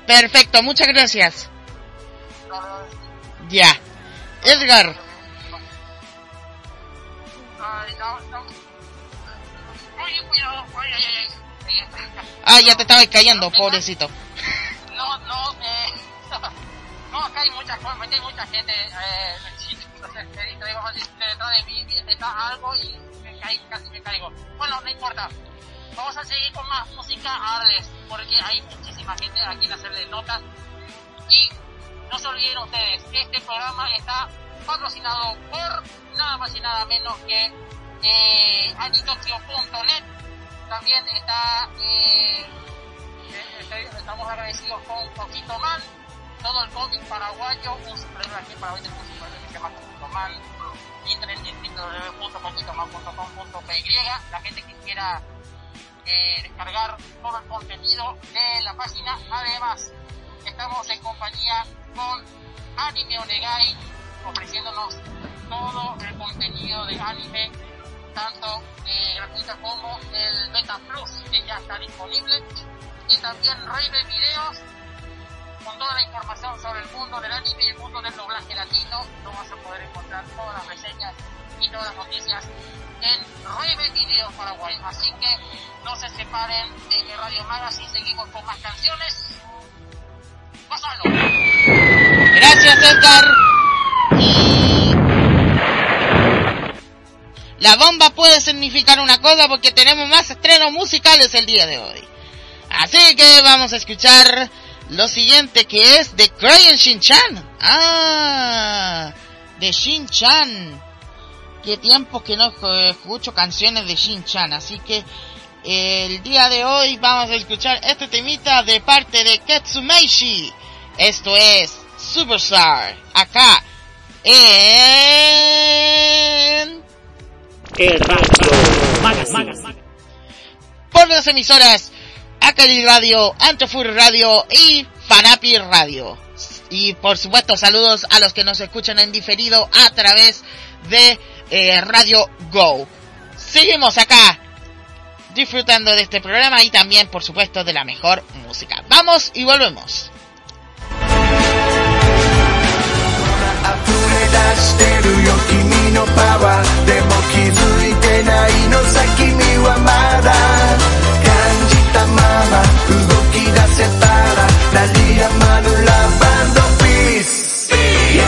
Perfecto, muchas gracias. Ya. Edgar, Ay, no, no. Oye, cuidado, ay, ay, ay. Ah, ya te estabas cayendo, pobrecito. No, no, eh, no, acá hay mucha, acá hay mucha gente, eh, te digo, detrás de mí está algo y me caigo, casi me caigo. Bueno, no importa. Vamos a seguir con más música a darles, porque hay muchísima gente a quien hacerle notas. Y no se olviden ustedes, este programa está patrocinado por nada más y nada menos que eh. También está eh, estamos agradecidos con Poquito Man, todo el cómic paraguayo, un superhéroe aquí tenemos un superhéroe que se llama Poquito Man, www.poquitoman.com.py, la gente que quiera eh, descargar todo el contenido de la página, además estamos en compañía con Anime Onegai, ofreciéndonos todo el contenido de anime tanto eh, gratuita como el Beta Plus que ya está disponible y también Raven Videos con toda la información sobre el mundo del anime y el mundo del doblaje latino lo vas a poder encontrar todas las reseñas y todas las noticias en Raven Videos Paraguay así que no se separen de Radio Magazine seguimos con más canciones Pásalo. Gracias, Edgar. La bomba puede significar una cosa porque tenemos más estrenos musicales el día de hoy. Así que vamos a escuchar lo siguiente que es de Crayon Shin-chan. Ah, de Shin-Chan. Qué tiempos que no escucho canciones de Shin-Chan, así que eh, el día de hoy vamos a escuchar este temita de parte de Ketsumeishi. Esto es Superstar, acá en... El Radio Magazine. por las emisoras Acali Radio, Antofur Radio y Fanapi Radio. Y por supuesto saludos a los que nos escuchan en diferido a través de eh, Radio Go. Seguimos acá disfrutando de este programa y también por supuesto de la mejor música. Vamos y volvemos. まだ感じたまま動き出せたら鳴りやまぬラブピース Yeah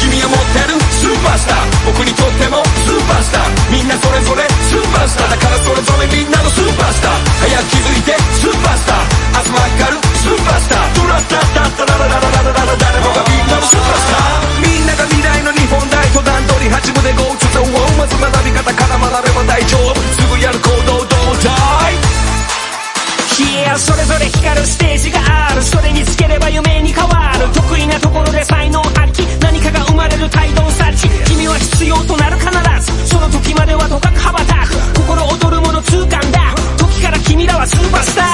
君は持ってるスーパースター。僕にとってもスーパースター。みんなそれぞれスーパースター。だからそれぞれみんなのスーパースター。早く気づいてスーパースター。明日わかるスーパースター。誰もがみんなのスーパースターみんなが未来の日本代表段取り始めで Go to the まず学び方から学べば大丈夫すぐやる行動どうだいそれぞれ光るステージがあるそれにつければ夢に変わる得意なところで才能発揮何かが生まれる態度を察知君は必要となる必ずその時まではとかく羽ばたく心躍るもの痛感だ時から君らはスーパースター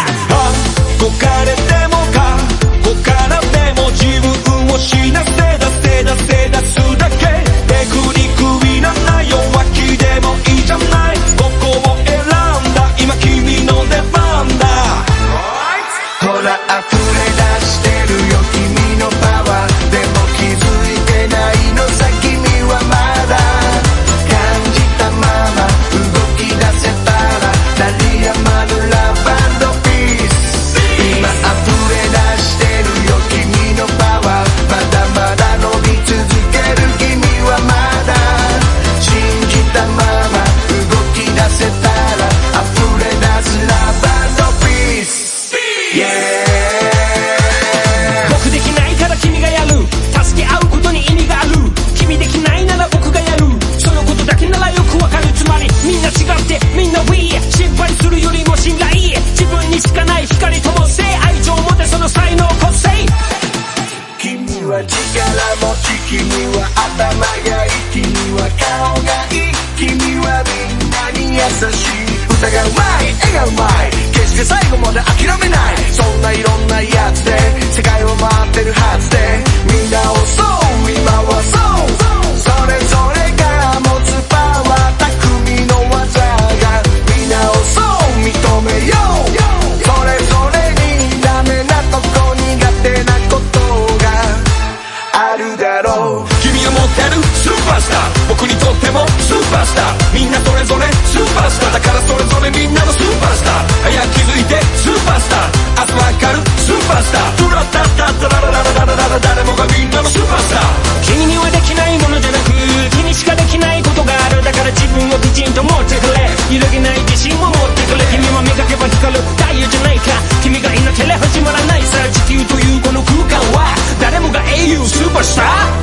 憧れてもか？からでも自分を死なせ出せ出せ出すだけ。めくり優しい歌がうまい絵がうまい決して最後まで諦めない。そんないろんなやつで世界を回ってるはずでみんなをそう今は Stop.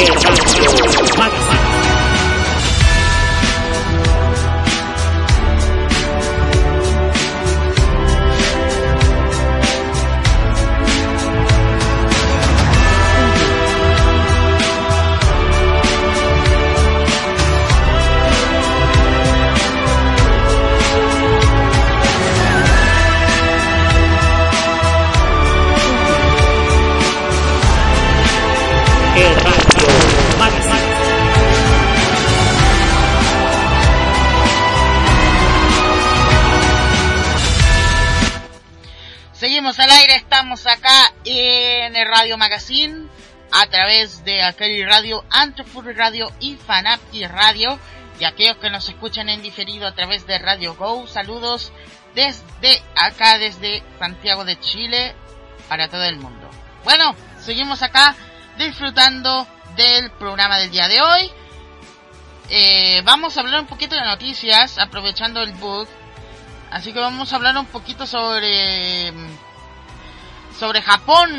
Radio Radio Magazine a través de aquel radio, Antrofur Radio y Fanapti Radio y aquellos que nos escuchan en diferido a través de Radio Go. Saludos desde acá, desde Santiago de Chile para todo el mundo. Bueno, seguimos acá disfrutando del programa del día de hoy. Eh, vamos a hablar un poquito de noticias aprovechando el book Así que vamos a hablar un poquito sobre sobre Japón,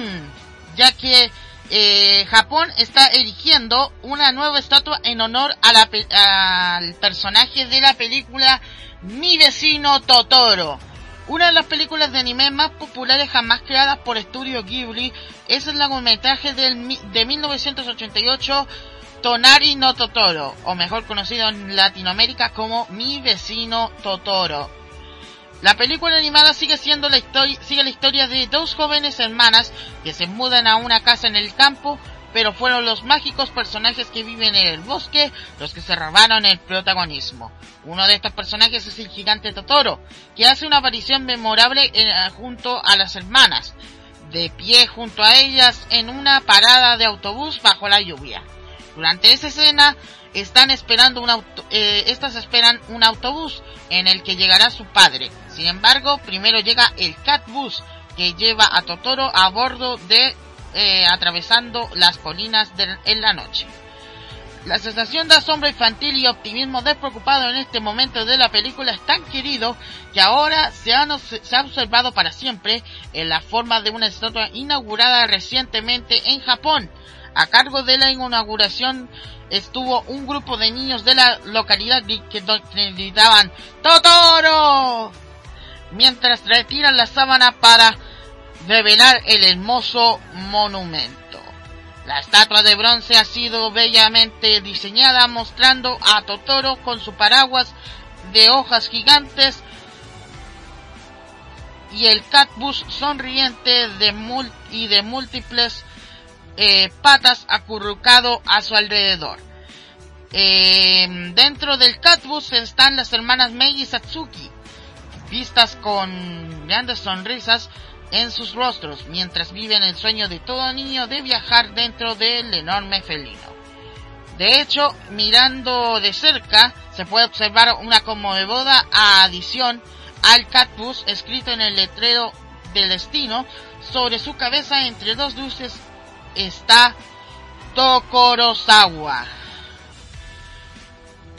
ya que eh, Japón está erigiendo una nueva estatua en honor a la pe- al personaje de la película Mi vecino Totoro. Una de las películas de anime más populares jamás creadas por Studio Ghibli es el largometraje del, de 1988 Tonari no Totoro, o mejor conocido en Latinoamérica como Mi vecino Totoro. La película animada sigue siendo la historia, sigue la historia de dos jóvenes hermanas que se mudan a una casa en el campo, pero fueron los mágicos personajes que viven en el bosque los que se robaron el protagonismo. Uno de estos personajes es el gigante Totoro, que hace una aparición memorable en- junto a las hermanas, de pie junto a ellas en una parada de autobús bajo la lluvia. Durante esa escena están esperando un auto, eh, estas esperan un autobús en el que llegará su padre. Sin embargo, primero llega el Catbus que lleva a Totoro a bordo de eh, atravesando las colinas en la noche. La sensación de asombro infantil y optimismo despreocupado en este momento de la película es tan querido que ahora se, obs- se ha observado para siempre en la forma de una estatua inaugurada recientemente en Japón. A cargo de la inauguración estuvo un grupo de niños de la localidad que gritaban ¡Totoro! Mientras retiran la sábana para revelar el hermoso monumento. La estatua de bronce ha sido bellamente diseñada mostrando a Totoro con su paraguas de hojas gigantes y el catbus sonriente de mul- y de múltiples eh, patas acurrucado a su alrededor. Eh, dentro del catbus están las hermanas Mei y Satsuki, vistas con grandes sonrisas en sus rostros, mientras viven el sueño de todo niño de viajar dentro del enorme felino. De hecho, mirando de cerca, se puede observar una conmovedora adición al catbus escrito en el letrero del destino. Sobre su cabeza, entre dos luces, está Tokorozawa,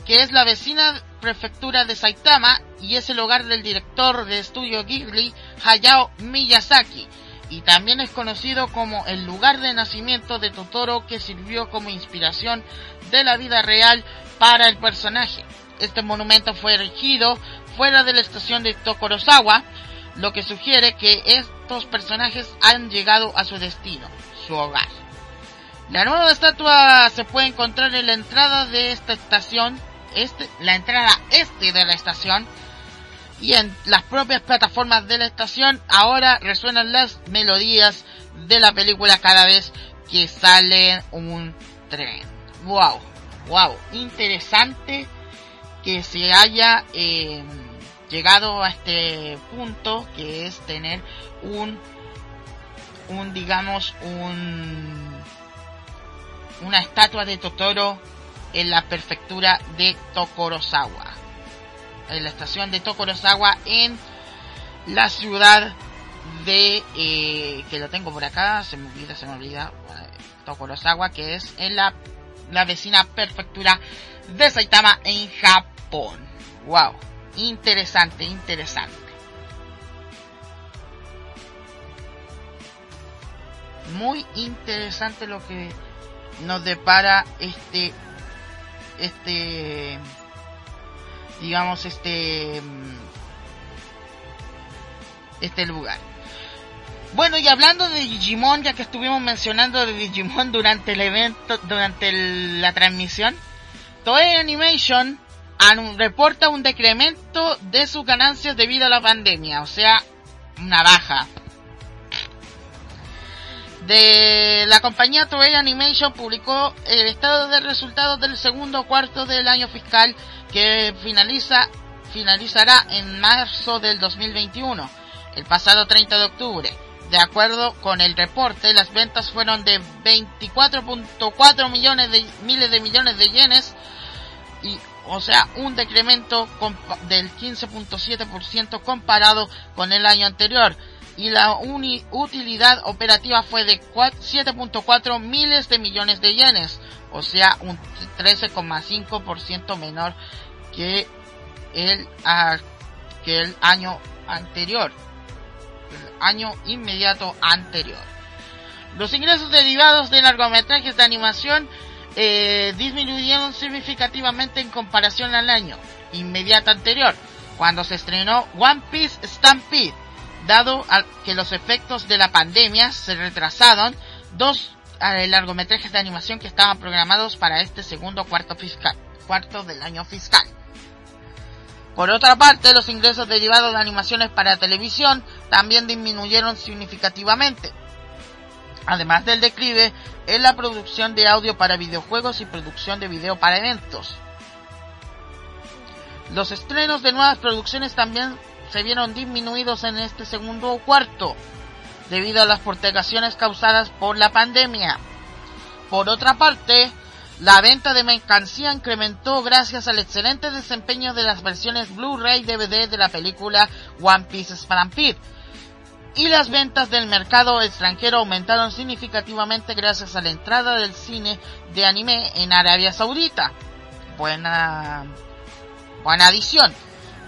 que es la vecina prefectura de Saitama y es el hogar del director de estudio Ghibli, Hayao Miyazaki, y también es conocido como el lugar de nacimiento de Totoro que sirvió como inspiración de la vida real para el personaje. Este monumento fue erigido fuera de la estación de Tokorozawa, lo que sugiere que estos personajes han llegado a su destino, su hogar. La nueva estatua se puede encontrar en la entrada de esta estación, este, la entrada este de la estación, y en las propias plataformas de la estación ahora resuenan las melodías de la película cada vez que sale un tren. Wow, wow, interesante que se haya eh, llegado a este punto que es tener un un digamos un una estatua de Totoro en la prefectura de Tokorozawa. En la estación de Tokorozawa en la ciudad de eh, que lo tengo por acá se me olvida se me olvida eh, Tokorozawa que es en la la vecina prefectura de Saitama en Japón. Wow interesante interesante. Muy interesante lo que nos depara este este digamos este este lugar. Bueno, y hablando de Digimon, ya que estuvimos mencionando de Digimon durante el evento, durante la transmisión, Toei Animation reporta un decremento de sus ganancias debido a la pandemia, o sea, una baja. De la compañía Toei Animation publicó el estado de resultados del segundo cuarto del año fiscal que finaliza finalizará en marzo del 2021, el pasado 30 de octubre. De acuerdo con el reporte, las ventas fueron de 24.4 millones de miles de millones de yenes y o sea, un decremento del 15.7% comparado con el año anterior y la utilidad operativa fue de cua- 7.4 miles de millones de yenes, o sea, un 13,5% menor que el, que el año anterior, el año inmediato anterior. Los ingresos derivados de largometrajes de animación eh, disminuyeron significativamente en comparación al año inmediato anterior, cuando se estrenó One Piece Stampede, dado que los efectos de la pandemia se retrasaron dos eh, largometrajes de animación que estaban programados para este segundo cuarto fiscal, cuarto del año fiscal. Por otra parte, los ingresos derivados de animaciones para televisión también disminuyeron significativamente, además del declive en la producción de audio para videojuegos y producción de video para eventos. Los estrenos de nuevas producciones también se vieron disminuidos en este segundo cuarto, debido a las postergaciones causadas por la pandemia. Por otra parte, la venta de mercancía incrementó gracias al excelente desempeño de las versiones Blu-ray DVD de la película One Piece Stampede, y las ventas del mercado extranjero aumentaron significativamente gracias a la entrada del cine de anime en Arabia Saudita. Buena, buena adición.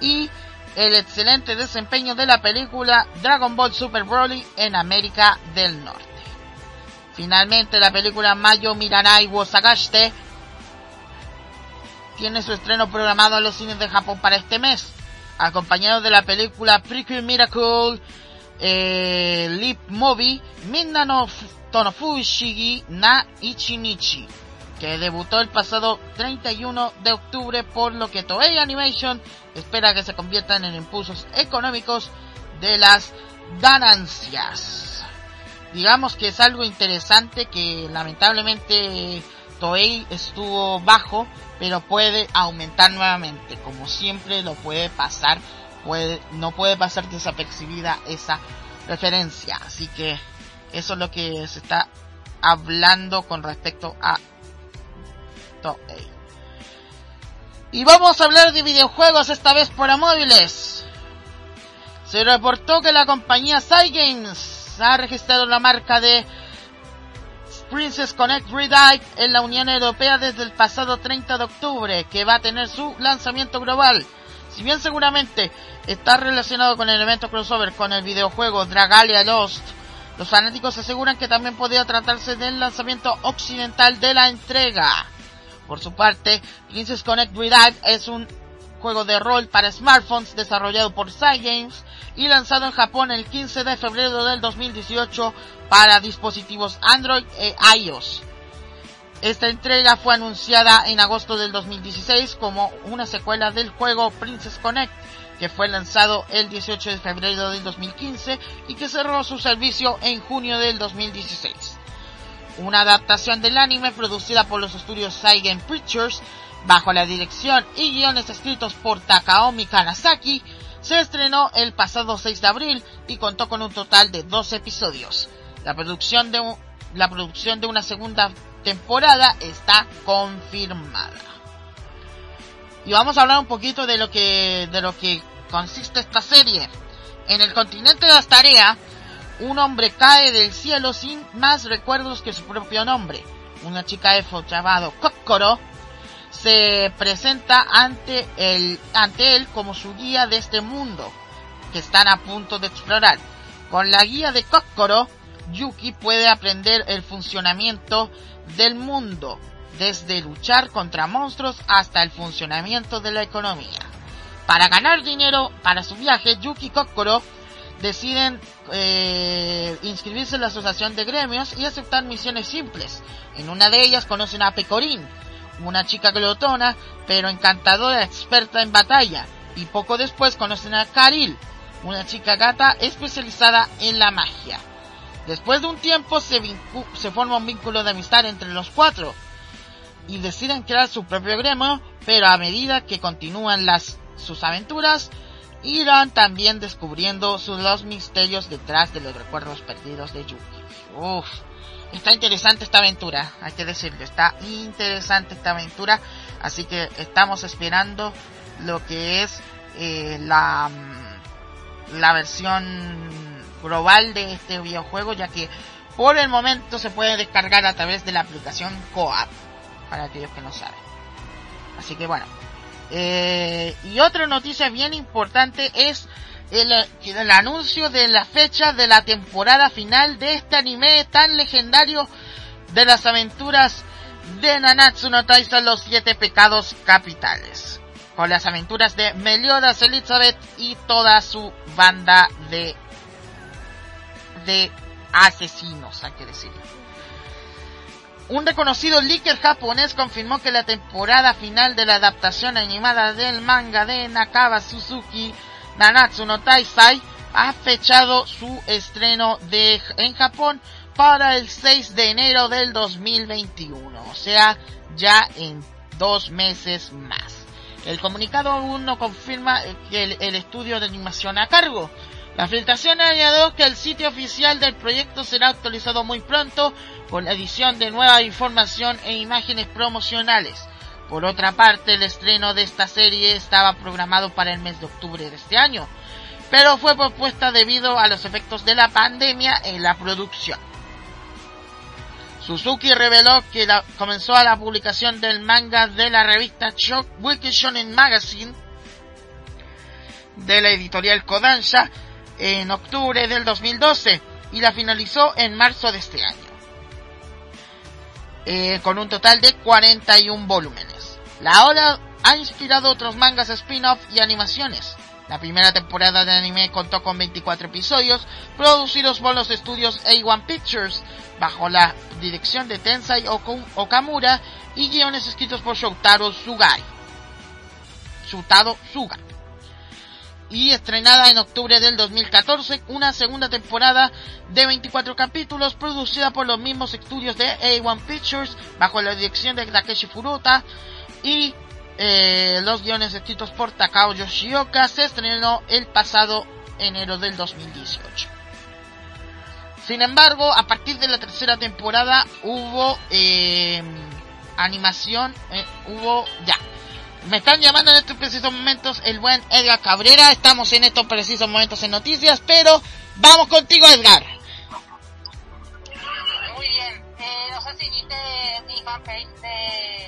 Y el excelente desempeño de la película Dragon Ball Super Broly en América del Norte. Finalmente, la película Mayo Miranai wo Sagashite tiene su estreno programado en los cines de Japón para este mes, acompañado de la película Pretty Miracle eh, Movie Minna no Fu- Tonofushigi na Ichinichi, que debutó el pasado 31 de octubre, por lo que Toei Animation espera que se conviertan en impulsos económicos de las ganancias. Digamos que es algo interesante que lamentablemente Toei estuvo bajo, pero puede aumentar nuevamente, como siempre lo puede pasar, puede, no puede pasar desapercibida esa referencia, así que eso es lo que se está hablando con respecto a Y vamos a hablar de videojuegos esta vez para móviles. Se reportó que la compañía Cygames ha registrado la marca de Princess Connect Redite en la Unión Europea desde el pasado 30 de octubre, que va a tener su lanzamiento global. Si bien seguramente está relacionado con el evento crossover con el videojuego Dragalia Lost, los fanáticos aseguran que también podría tratarse del lanzamiento occidental de la entrega. Por su parte, Princess Connect Redite es un juego de rol para smartphones desarrollado por Cygames y lanzado en Japón el 15 de febrero del 2018 para dispositivos Android e iOS. Esta entrega fue anunciada en agosto del 2016 como una secuela del juego Princess Connect, que fue lanzado el 18 de febrero del 2015 y que cerró su servicio en junio del 2016. Una adaptación del anime producida por los estudios Saigen Pictures bajo la dirección y guiones escritos por Takaomi Kanazaki se estrenó el pasado 6 de abril y contó con un total de 12 episodios. La producción de, la producción de una segunda temporada está confirmada. Y vamos a hablar un poquito de lo que, de lo que consiste esta serie. En el continente de Astarea, un hombre cae del cielo sin más recuerdos que su propio nombre. Una chica elfo llamado Kokoro se presenta ante el, ante él como su guía de este mundo que están a punto de explorar. Con la guía de Kokoro, Yuki puede aprender el funcionamiento del mundo, desde luchar contra monstruos hasta el funcionamiento de la economía. Para ganar dinero para su viaje, Yuki Kokoro deciden eh, inscribirse en la asociación de gremios y aceptar misiones simples. En una de ellas conocen a Pecorín, una chica glotona pero encantadora experta en batalla, y poco después conocen a Karil, una chica gata especializada en la magia. Después de un tiempo se, se forma un vínculo de amistad entre los cuatro y deciden crear su propio gremio, pero a medida que continúan las sus aventuras irán también descubriendo los misterios detrás de los recuerdos perdidos de Yuki. Uf, está interesante esta aventura, hay que decirlo, está interesante esta aventura, así que estamos esperando lo que es eh, la, mm, la versión global de este videojuego, ya que por el momento se puede descargar a través de la aplicación Coap, para aquellos que no saben. Así que bueno. Eh, y otra noticia bien importante es el, anuncio de la fecha de la temporada final de este anime tan legendario de las aventuras de Nanatsu no Taizai los siete pecados capitales. Con las aventuras de Meliodas Elizabeth y toda su banda de asesinos, hay que decirlo. Un reconocido leaker japonés confirmó que la temporada final de la adaptación animada del manga de Nakaba Suzuki, Nanatsu no Taisai, ha fechado su estreno de, en Japón para el 6 de enero del 2021, o sea, ya en dos meses más. El comunicado aún no confirma que el, el estudio de animación a cargo. La filtración añadió que el sitio oficial del proyecto será actualizado muy pronto con la edición de nueva información e imágenes promocionales. Por otra parte, el estreno de esta serie estaba programado para el mes de octubre de este año, pero fue propuesta debido a los efectos de la pandemia en la producción. Suzuki reveló que comenzó a la publicación del manga de la revista Shock Shonen Magazine de la editorial Kodansha en octubre del 2012 y la finalizó en marzo de este año. Eh, con un total de 41 volúmenes. La obra ha inspirado otros mangas spin-off y animaciones. La primera temporada de anime contó con 24 episodios producidos por los estudios A1 Pictures bajo la dirección de Tensai Okamura y guiones escritos por Shotaro Sugai. Shutaro Suga y estrenada en octubre del 2014 una segunda temporada de 24 capítulos producida por los mismos estudios de A1 Pictures bajo la dirección de Takeshi Furuta y eh, los guiones escritos por Takao Yoshioka se estrenó el pasado enero del 2018. Sin embargo, a partir de la tercera temporada hubo eh, animación, eh, hubo ya. Me están llamando en estos precisos momentos el buen Edgar Cabrera. Estamos en estos precisos momentos en noticias, pero vamos contigo, Edgar. Muy bien. Eh, no sé si viste mi fanpage de.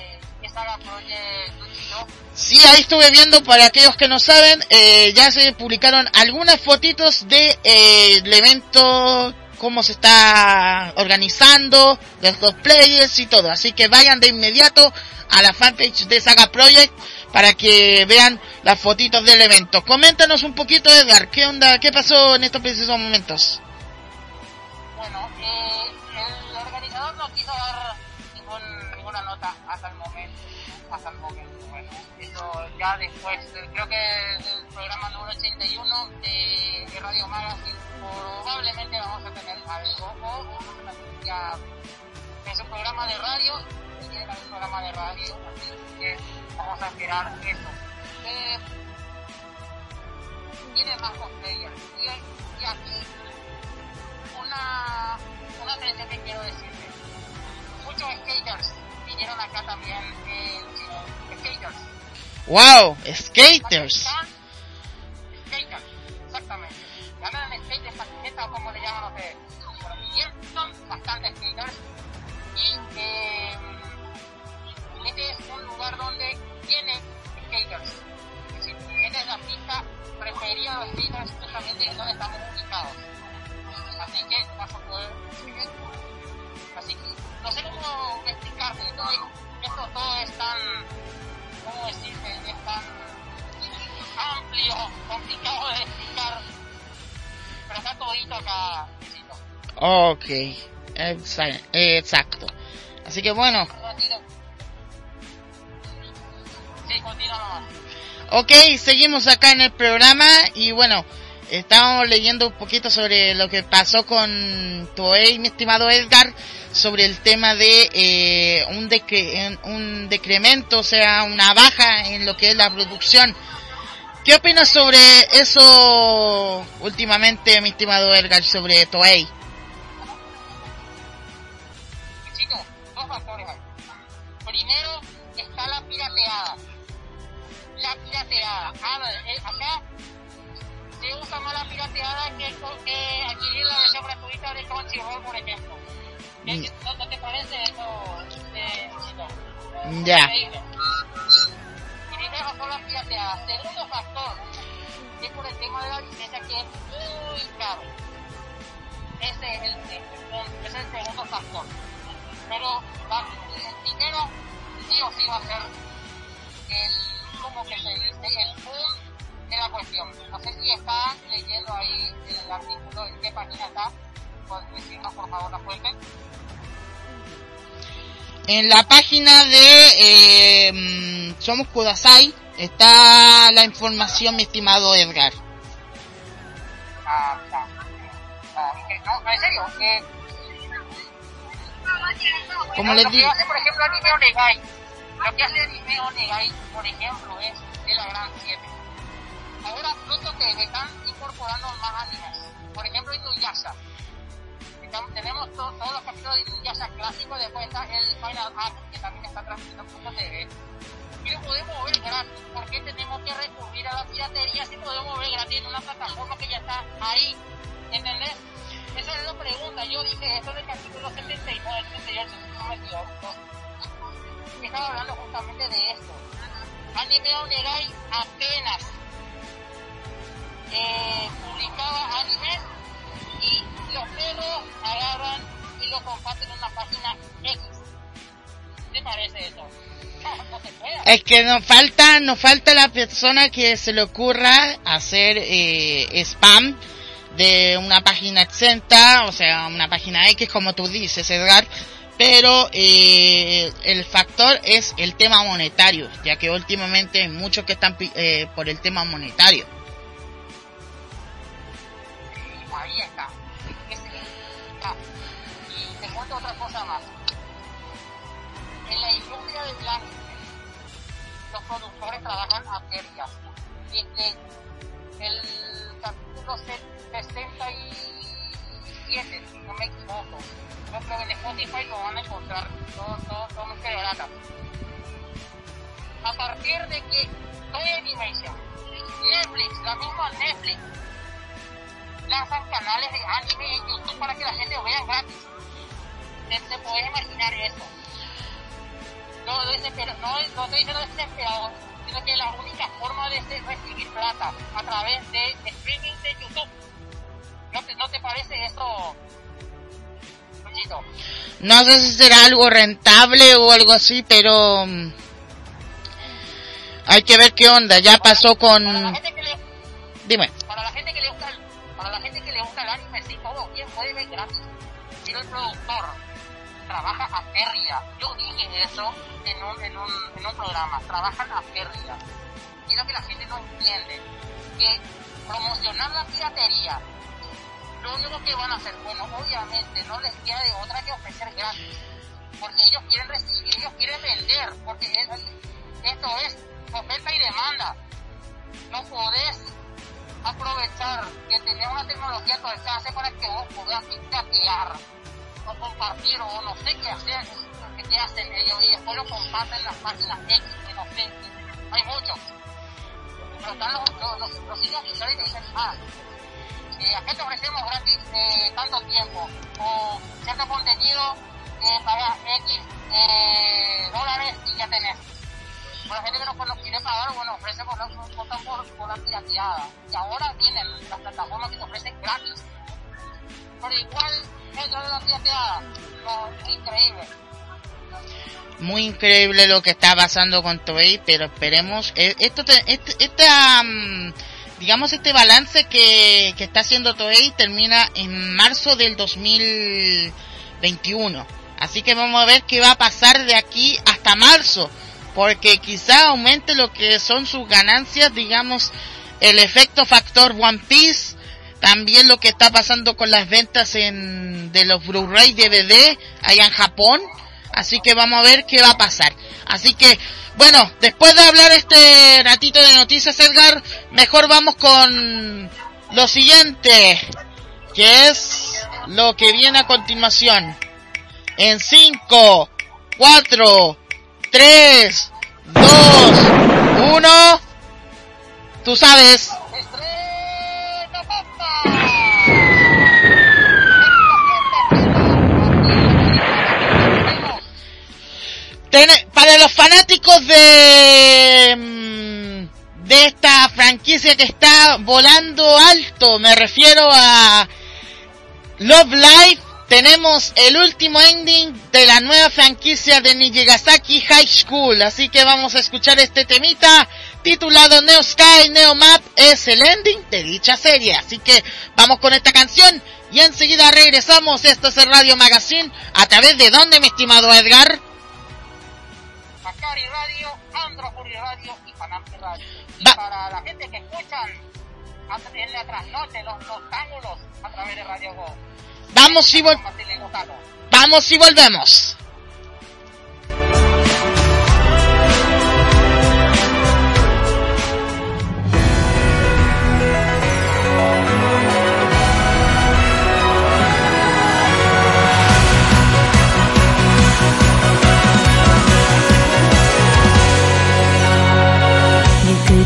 Sí, ahí estuve viendo, para aquellos que no saben, eh, ya se publicaron algunas fotitos de eh, el evento, cómo se está organizando, los cosplayers y todo. Así que vayan de inmediato a la fanpage de Saga Project para que vean las fotitos del evento. Coméntanos un poquito, Edgar, ¿qué onda, qué pasó en estos precisos momentos? Bueno, eh, el organizador no quiso dar ningún, ninguna nota hasta el momento. Hasta el momento, bueno. Ya después, creo que del programa número 81 de, de Radio Magazine, probablemente vamos a tener algo o una noticia. Es un programa de radio, y un programa de radio, así que vamos a esperar eso. Eh, tiene más cosplayers. Y, y aquí una, una tendencia que quiero decirles. Muchos skaters vinieron acá también en Chile. Skaters. ¡Wow! ¡Skaters! hablan en seis de faceta o como le llaman ustedes. Son bastantes escritores y eh, este es un lugar donde tienen skaters. Es decir, esta es la pista preferida de los skaters justamente en donde estamos ubicados. Así que vas a poder seguir. Así que no sé cómo explicarte, esto todo es tan Ok, exa- exacto. Así que bueno, Sí, ok, seguimos acá en el programa y bueno, estamos leyendo un poquito sobre lo que pasó con Toei, mi estimado Edgar, sobre el tema de eh, un, decre- un decremento, o sea, una baja en lo que es la producción. ¿Qué opinas sobre eso últimamente, mi estimado Edgar, sobre Toei? Primero está la pirateada. La pirateada. Ah, eh, acá se usa más la pirateada que, que adquirir la versión gratuita de Crunchyroll, por ejemplo. Mm. ¿No, no te parece eso, eh, Chito? Ya. Increíble. Primero factor la pirateada. Segundo factor es por el tema de la licencia que es muy caro. Ese es el, ese es el segundo factor. Pero va, el primero sí o sí va a ser el, como que se dice, el boom de la cuestión. No sé si está leyendo ahí el artículo, en qué página está. Puedes decirnos por favor la fuente. En la página de eh, mm, Somos Kudasai está la información, mi estimado Edgar. Ah, está. Ah, no, no, en serio, que Como les digo, por ejemplo, Anime Onegai, lo que hace Anime Onegai, por ejemplo, es de la Gran 7. Ahora pronto te están incorporando más animes. Por ejemplo, Inuyasha. Estamos- tenemos to- todos los capítulos de Inuyasha clásicos, después está el Final Act, que también está transmitiendo en punto TV. Y lo podemos ver gratis. ¿Por qué tenemos que recurrir a la piratería si podemos ver gratis en una plataforma que ya está ahí? ¿Entendés? Esa es la pregunta. Yo dije esto del capítulo 79, 78, 78. Estaba hablando justamente de esto. Anime Onegai apenas eh, publicaba animes y los perros agarran y lo comparten en una página X. ¿Qué parece eso? Es que nos falta, nos falta la persona que se le ocurra hacer eh, spam de una página exenta, o sea, una página X como tú dices, Edgar, pero eh, el factor es el tema monetario, ya que últimamente hay muchos que están eh, por el tema monetario. Ahí está. Ah, y te cuento otra cosa más. En la industria del anime, los productores trabajan a ferias. Desde el capítulo 67, si no me equivoco. Yo creo en Spotify lo van a encontrar todos todo, todo mis telegramas. A partir de que Toei Animation, Netflix, la misma Netflix, lanzan canales de anime en YouTube para que la gente lo vea gratis. ¿Te, te puedes imaginar eso? No, no, no estoy diciendo desesperado, sino que la única forma de recibir plata a través de streaming de YouTube. ¿No te, no te parece eso, Luchito? No sé si será algo rentable o algo así, pero mm, hay que ver qué onda. Ya pasó con... Para gente que le, Dime. para la gente que le gusta el, para la gente que le gusta el anime, sí, todo bien puede ver gratis. Pero el productor trabaja a pérdida. Yo dije eso en un, en un, en un programa, trabajan a pérdida. Y lo que la gente no entiende, que promocionar la piratería, lo único que van a hacer, bueno, obviamente no les queda de otra que ofrecer gratis. Porque ellos quieren recibir, ellos quieren vender, porque es- esto es oferta y demanda. No podés aprovechar que tenés una tecnología a tu alcance para que vos puedas piratear o compartir o no sé qué hacer, que hacen ellos y después lo comparten en las páginas X, que no sé, hay muchos. Pero están los, los, los, los te dicen, ah, eh, acá te ofrecemos gratis eh, tanto tiempo o cierto contenido, eh, X eh, dólares y ya tenés. Para la gente que no, no quiere pagar, bueno, ofrece por la, por, por, por la pirateada. Y ahora vienen las plataformas que te ofrecen gratis. Pero igual, dentro de la pirateada, increíble. Muy increíble lo que está pasando con Toei, pero esperemos... eh, Esto este- esta, mm, digamos, este balance que, que está haciendo Toei termina en marzo del 2021. Así que vamos a ver qué va a pasar de aquí hasta marzo. Porque quizá aumente lo que son sus ganancias, digamos, el efecto factor One Piece. También lo que está pasando con las ventas en, de los Blu-ray DVD allá en Japón. Así que vamos a ver qué va a pasar. Así que, bueno, después de hablar este ratito de noticias, Edgar, mejor vamos con lo siguiente, que es lo que viene a continuación. En 5, 4, 3, 2, 1, tú sabes. Para los fanáticos de mm, de esta franquicia que está volando alto, me refiero a Love Live, tenemos el último ending de la nueva franquicia de Nijigasaki High School, así que vamos a escuchar este temita titulado Neo Sky Neo Map, es el ending de dicha serie, así que vamos con esta canción y enseguida regresamos, esto es el Radio Magazine, a través de donde mi estimado Edgar. Macari Radio, Andro Fury Radio y Panampi Radio. Y para la gente que escuchan en la trasnoche, los noctámbulos a través de Radio Go. Vamos y, vol- Martín Lozano. vamos y volvemos.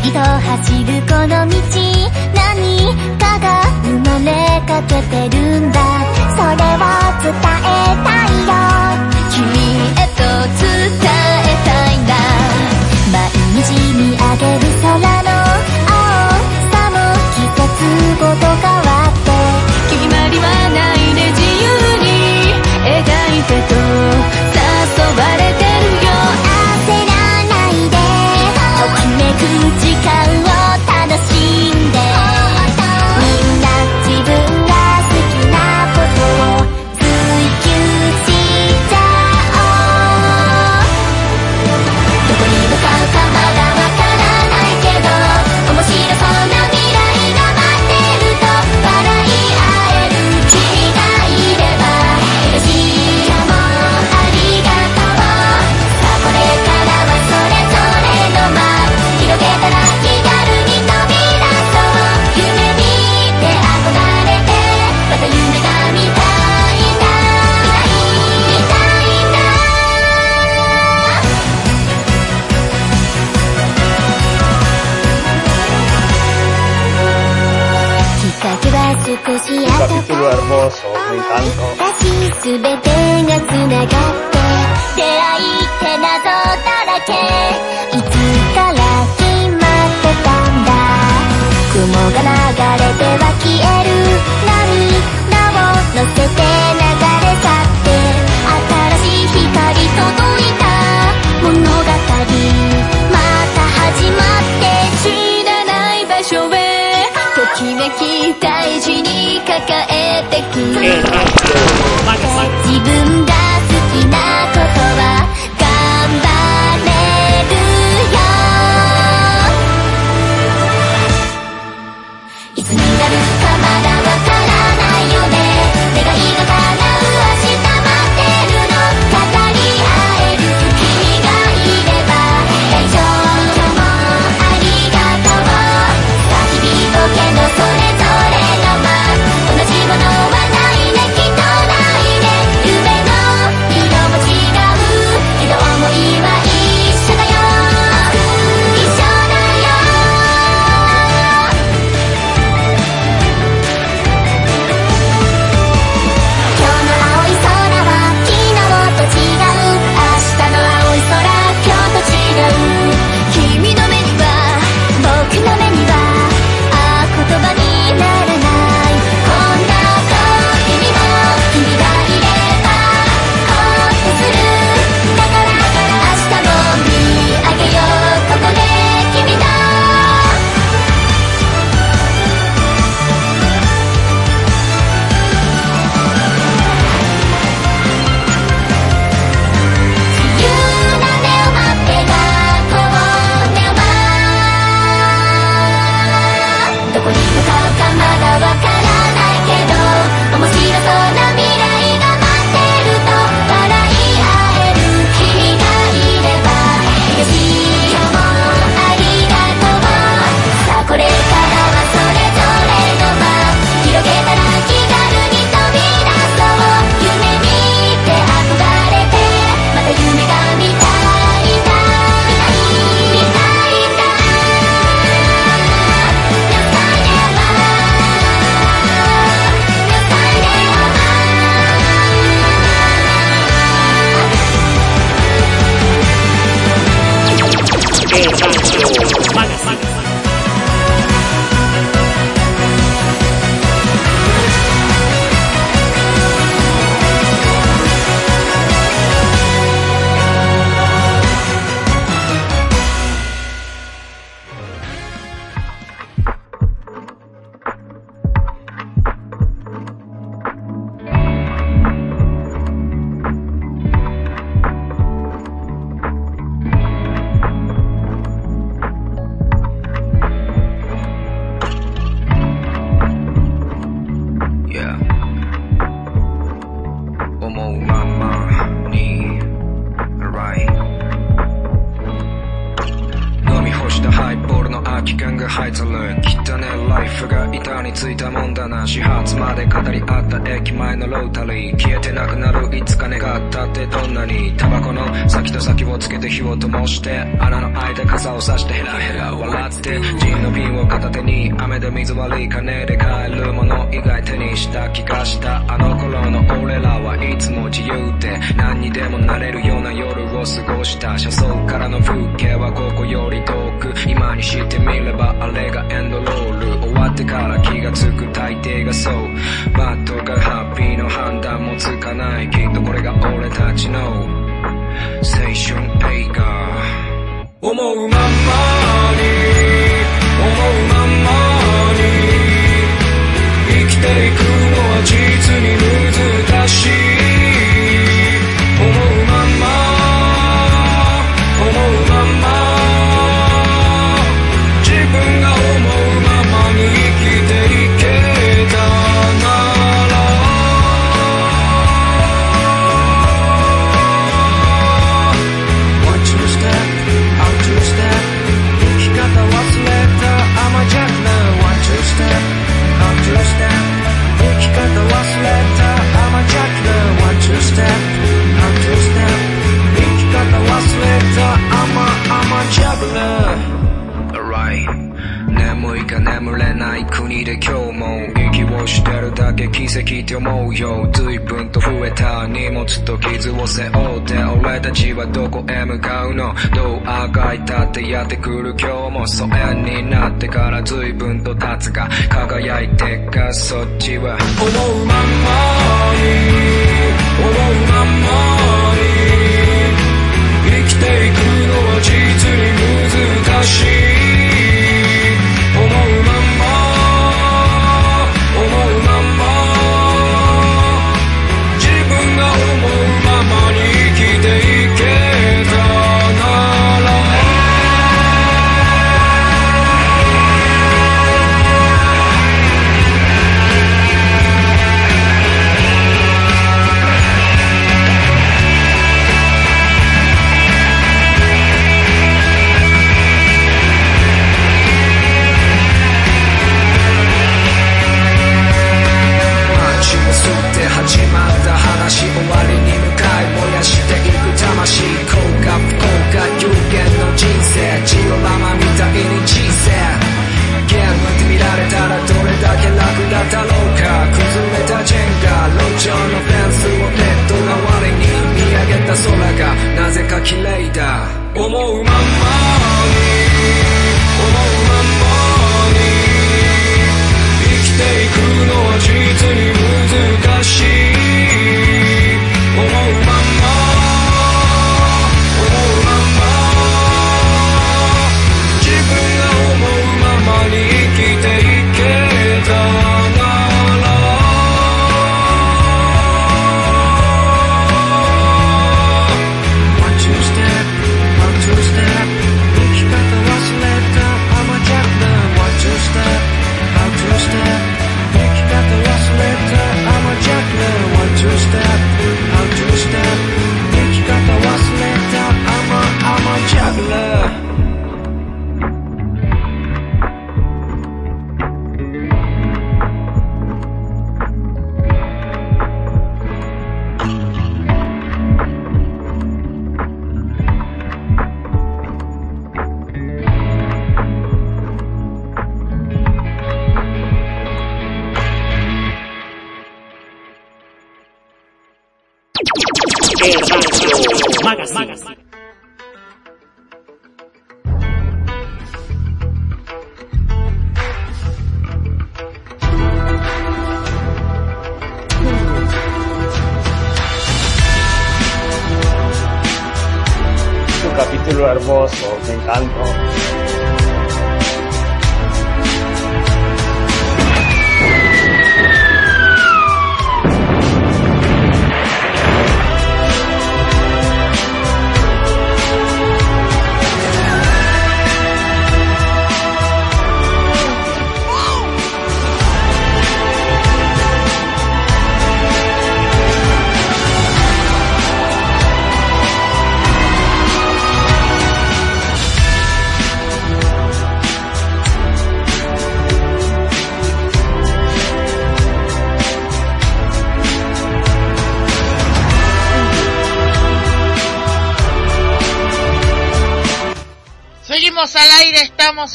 ゆっくりと走るこの道何かが生まれかけてるんだそれを伝えたいよ君へと伝えたいんだ。毎日見上げる空の青。さも季節ごと変わって。決まりはないで自由に描いてと。誘われて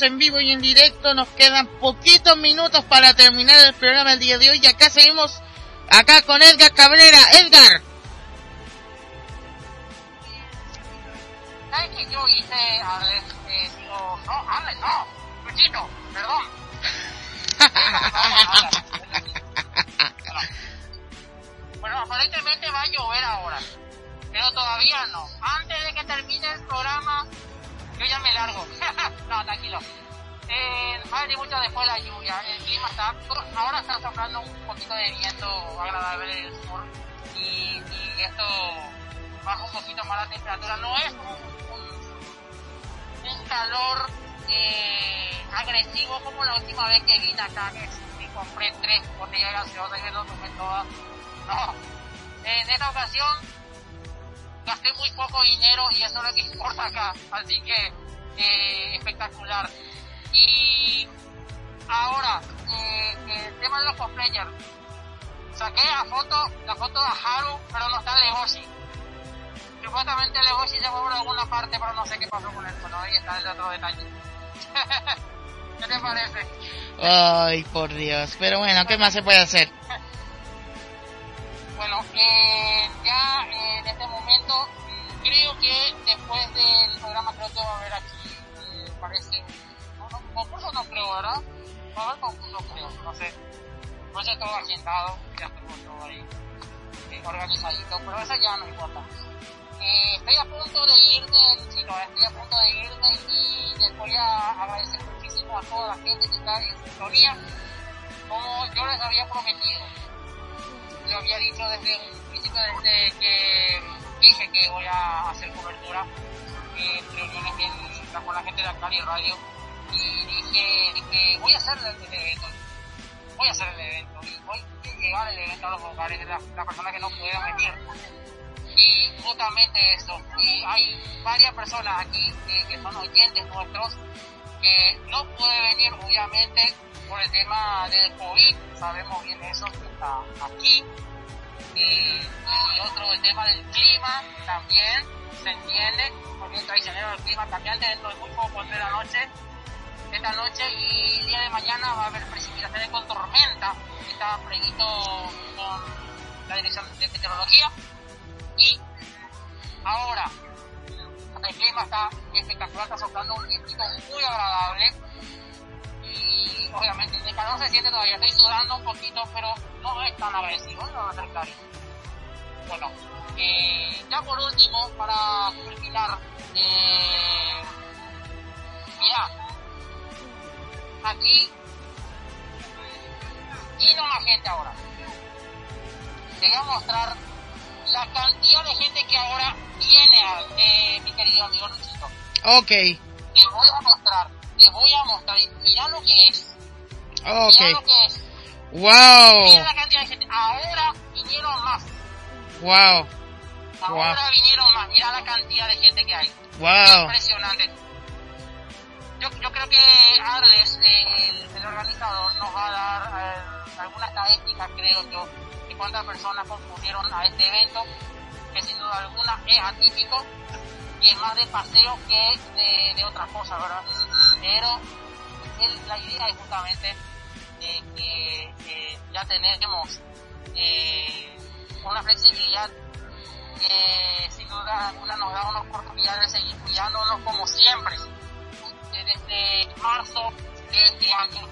en vivo y en directo, nos quedan poquitos minutos para terminar el programa el día de hoy y acá seguimos, acá con Edgar Cabrera. Edgar, ocasión gasté muy poco dinero y eso es lo que importa acá. Así que eh, espectacular. Y ahora, eh, el tema de los cosplayers. Saqué la foto, la foto de Haru, pero no está Legoshi. Supuestamente Legoshi se fue por alguna parte, pero no sé qué pasó con él. Bueno, ahí está el otro detalle. ¿Qué te parece? ay por Dios, pero bueno, ¿qué más se puede hacer? Bueno, eh, ya eh, en este momento mm, creo que después del programa creo que va a haber aquí, eh, parece, no, no, concurso no creo, ¿verdad? Va a haber concurso creo, no sé. No sé todo agendado, ya tengo todo ahí eh, organizadito, pero eso ya no importa. Eh, estoy a punto de irme, chino, estoy a punto de irme y les voy a agradecer muchísimo a toda la gente que está en sintonía, como yo les había prometido yo había dicho desde un principio, desde que dije que voy a hacer cobertura eh, reuniones en, con la gente de Acari Radio y dije que voy a hacer el, evento, voy a hacer el evento. Y voy a llevar el evento a los lugares de las la personas que no pudieron venir. Y justamente eso, y hay varias personas aquí que, que son oyentes nuestros que no pueden venir obviamente por el tema del COVID, sabemos bien eso, que está aquí. Y, y otro, el tema del clima, también se entiende, porque es traicionero el clima cambiante dentro de muy poco de la noche, esta noche y el día de mañana va a haber precipitaciones con tormenta, que está previsto con la dirección de meteorología. Y ahora, el clima está espectacular, está soplando un vientito muy agradable y obviamente el calor se siente todavía, estoy sudando un poquito, pero no es tan agresivo, no va a ser. Bueno, eh, ya por último, para culminar, eh, mira, aquí vino más gente ahora. Te voy a mostrar la cantidad de gente que ahora viene, a, eh, mi querido amigo Luchito. Ok, Te voy a mostrar, te voy a mostrar, mira lo que es. Mira ok, lo que es. wow, Mira la cantidad de gente. Ahora vinieron más. wow, Ahora Wow. vinieron más. Mira la cantidad de gente que hay. wow, Impresionante. Yo, yo creo que Arles, eh, el, el organizador, nos va a dar eh, algunas estadísticas, creo yo, cuántas personas concurrieron a este evento, que sin duda alguna es atípico y es más de paseo que de, de otras cosas, ¿verdad? Pero la idea es justamente que eh, ya tenemos eh, una flexibilidad que sin duda alguna nos da una oportunidad de seguir cuidándonos como siempre. Desde marzo de este año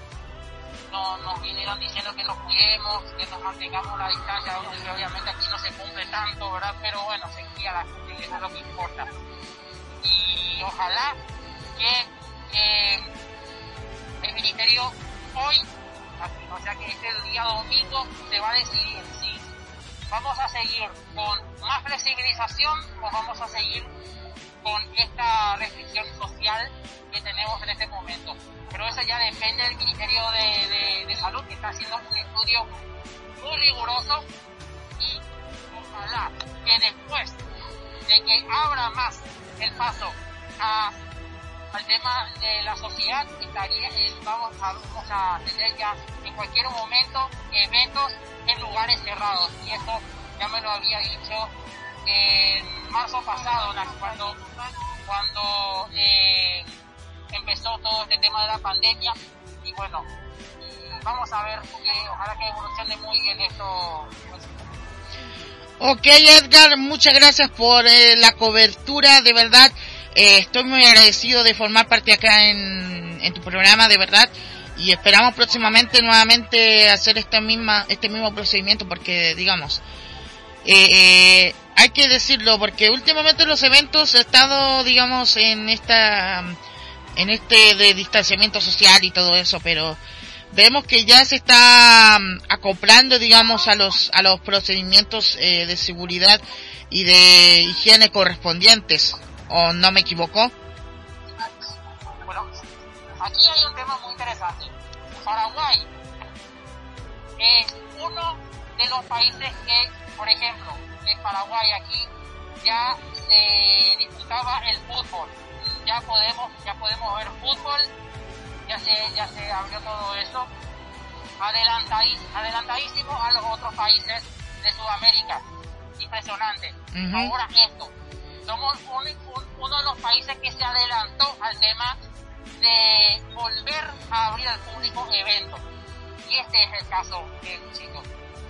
no- nos vinieron diciendo que nos cuidemos, que nos mantengamos la distancia, aunque obviamente aquí no se cumple tanto, ¿verdad? Pero bueno, se cuida la gente eso es lo que importa. y ojalá que eh, el ministerio hoy, o sea que este día domingo, se va a decidir si vamos a seguir con más flexibilización o vamos a seguir con esta restricción social que tenemos en este momento. Pero eso ya depende del Ministerio de, de- Salud que está haciendo un estudio muy riguroso y ojalá que después de que abra más el paso al tema de la sociedad, estaría, vamos, a, tener ya en cualquier momento eventos en lugares cerrados. Y esto ya me lo había dicho en marzo pasado, cuando, cuando eh, empezó todo este tema de la pandemia. Y bueno, vamos a ver, que ojalá que evolucione muy bien esto. Ok, Edgar, muchas gracias por eh, la cobertura, de verdad. Eh, estoy muy agradecido de formar parte acá en, en tu programa, de verdad. Y esperamos próximamente nuevamente hacer esta misma, este mismo procedimiento porque, digamos, eh, eh, hay que decirlo porque últimamente los eventos he estado, digamos, en esta, en este de distanciamiento social y todo eso, pero vemos que ya se está mm, acoplando, digamos, a los, a los procedimientos eh, de seguridad y de higiene correspondientes. ¿O no me equivoco? Bueno, aquí hay un tema muy interesante. Paraguay es uno de los países que, por ejemplo, en Paraguay aquí ya se disputaba el fútbol. Ya podemos, ya podemos ver fútbol, ya se, ya se abrió todo eso. Adelantadís- adelantadísimo a los otros países de Sudamérica. Impresionante. Ahora esto. Somos un- un- uno de los países que se adelantó al tema de volver a abrir al público eventos. Y este es el caso de Luchito.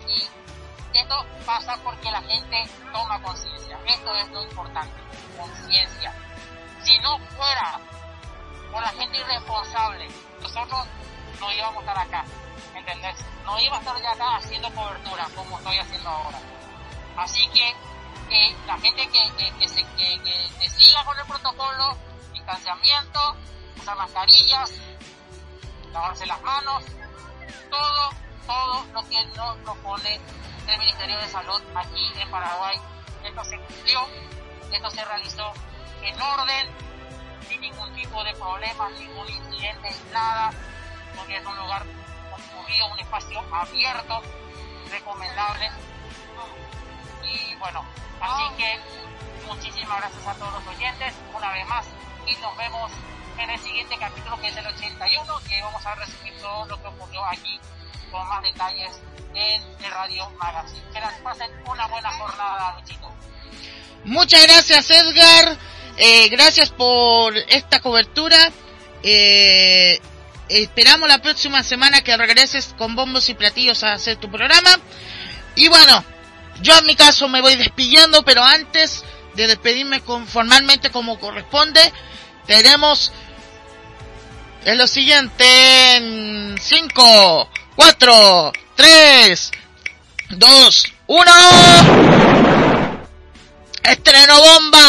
Y esto pasa porque la gente toma conciencia. Esto es lo importante, conciencia. Si no fuera por la gente irresponsable, nosotros no íbamos a estar acá, ¿entendés? No iba a estar ya acá haciendo cobertura como estoy haciendo ahora. Así que la gente que, que, se, siga con el protocolo, distanciamiento, usar mascarillas, lavarse las manos, todo, todo lo que nos propone el Ministerio de Salud aquí en Paraguay. Esto se cumplió, esto se realizó en orden, sin ningún tipo de problema, ningún incidente, nada, porque es un lugar concurrido, un espacio abierto, recomendable. Y bueno, así que muchísimas gracias a todos los oyentes, una vez más, y nos vemos en el siguiente capítulo que es el 81, que vamos a resumir todo lo que ocurrió aquí con más detalles en el Radio Magazine. Que las pasen una buena jornada, Luchito. Muchas gracias Edgar, Eh, gracias por esta cobertura. Eh, esperamos la próxima semana que regreses con bombos y platillos a hacer tu programa. Y bueno, yo en mi caso me voy despidiendo, pero antes de despedirme con, formalmente como corresponde, tenemos en lo siguiente en 5, 4, 3, 2, 1. ¡Estreno bomba!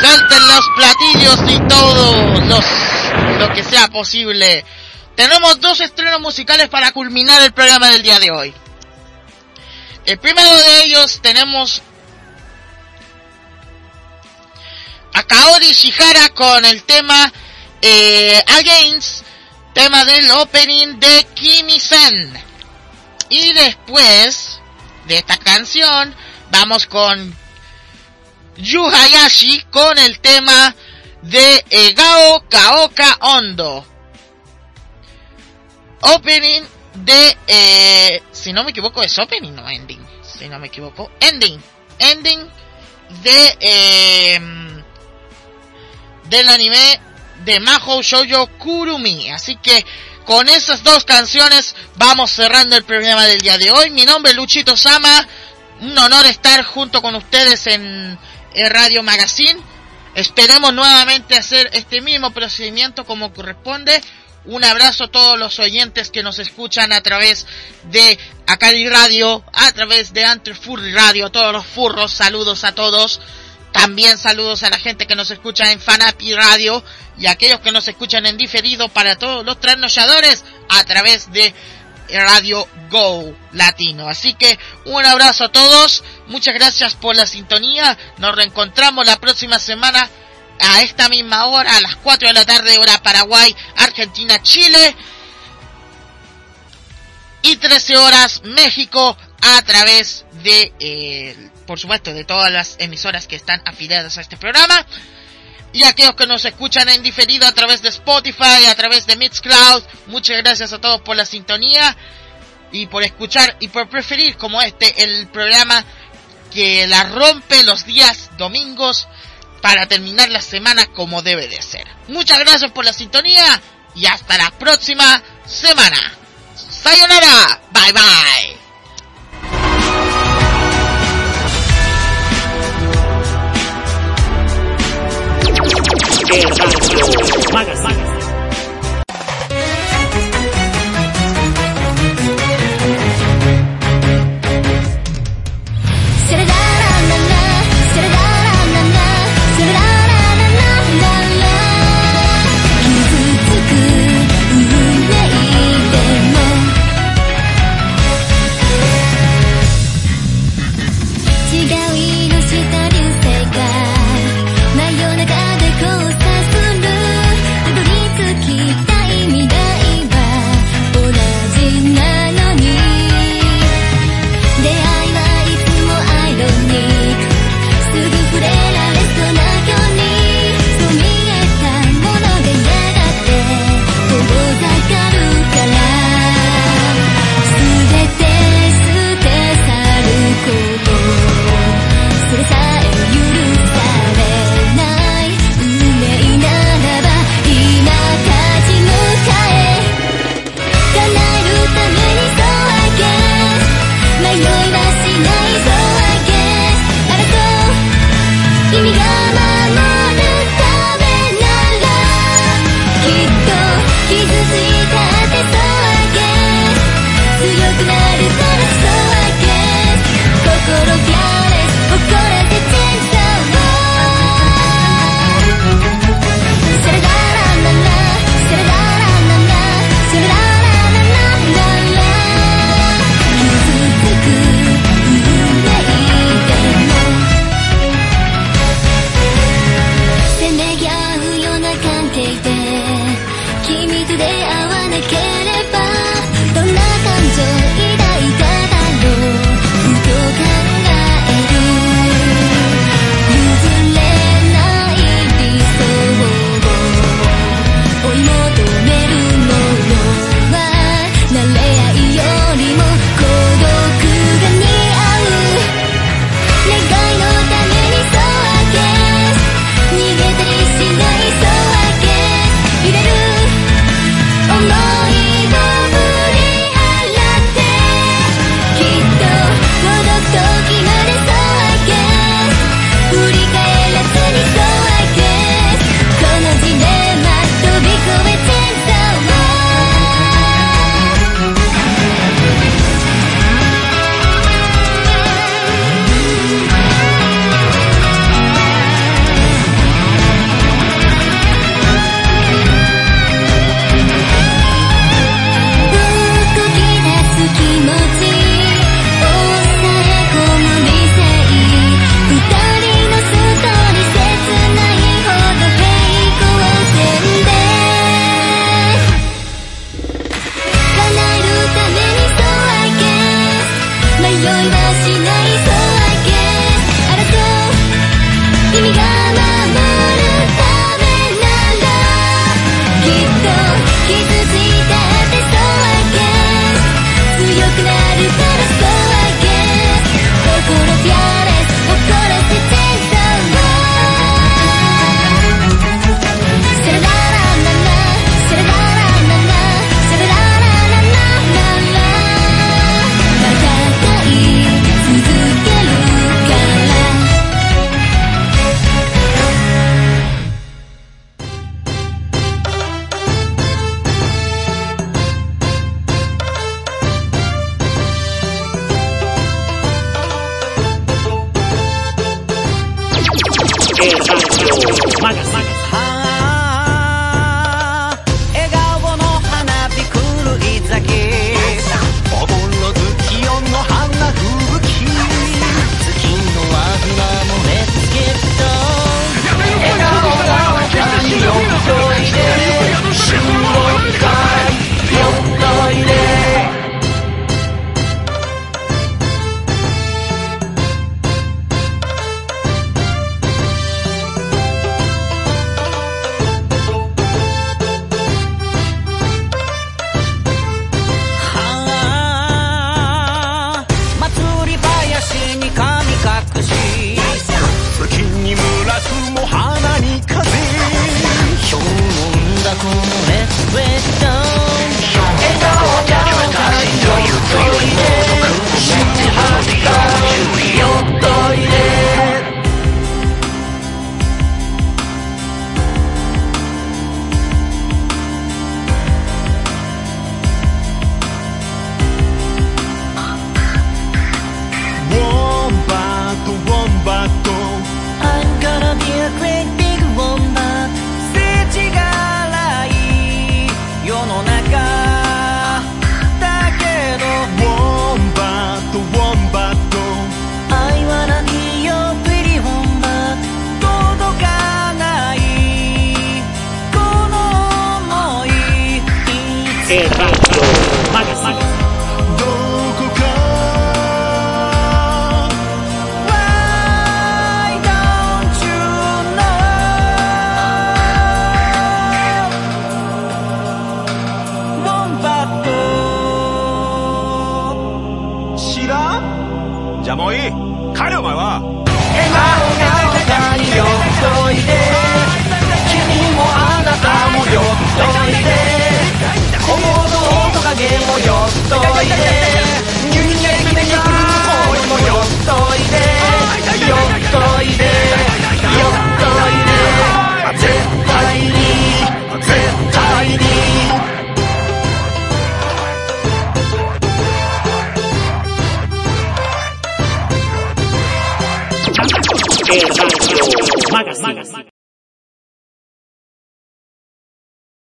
Suelten los platillos y todo los, lo que sea posible. Tenemos dos estrenos musicales para culminar el programa del día de hoy. El primero de ellos tenemos a Kaori Shihara con el tema eh, Against, tema del opening de Kimi-sen. Y después de esta canción vamos con Yu Hayashi con el tema de Egao Kaoka Ondo. Opening de, eh, si no me equivoco es opening, no ending, si no me equivoco, ending, ending de, eh, del anime de Mahou Shoujo Kurumi. Así que con esas dos canciones vamos cerrando el programa del día de hoy. Mi nombre es Luchito Sama. Un honor estar junto con ustedes en, Radio Magazine. Esperemos nuevamente hacer este mismo procedimiento como corresponde. Un abrazo a todos los oyentes que nos escuchan a través de Acari Radio, a través de Anter Furry Radio, a todos los furros, saludos a todos. También saludos a la gente que nos escucha en Fanapi Radio y aquellos que nos escuchan en diferido para todos los trasnochadores a través de Radio Go Latino. Así que un abrazo a todos, muchas gracias por la sintonía, nos reencontramos la próxima semana a esta misma hora, a las 4 de la tarde, hora Paraguay, Argentina, Chile. Y 13 horas México a través de, eh, por supuesto, de todas las emisoras que están afiliadas a este programa. Y aquellos que nos escuchan en diferido a través de Spotify, a través de Mixcloud, muchas gracias a todos por la sintonía y por escuchar y por preferir como este el programa que la rompe los días domingos para terminar la semana como debe de ser. Muchas gracias por la sintonía y hasta la próxima semana. Sayonara, bye bye. Magazine.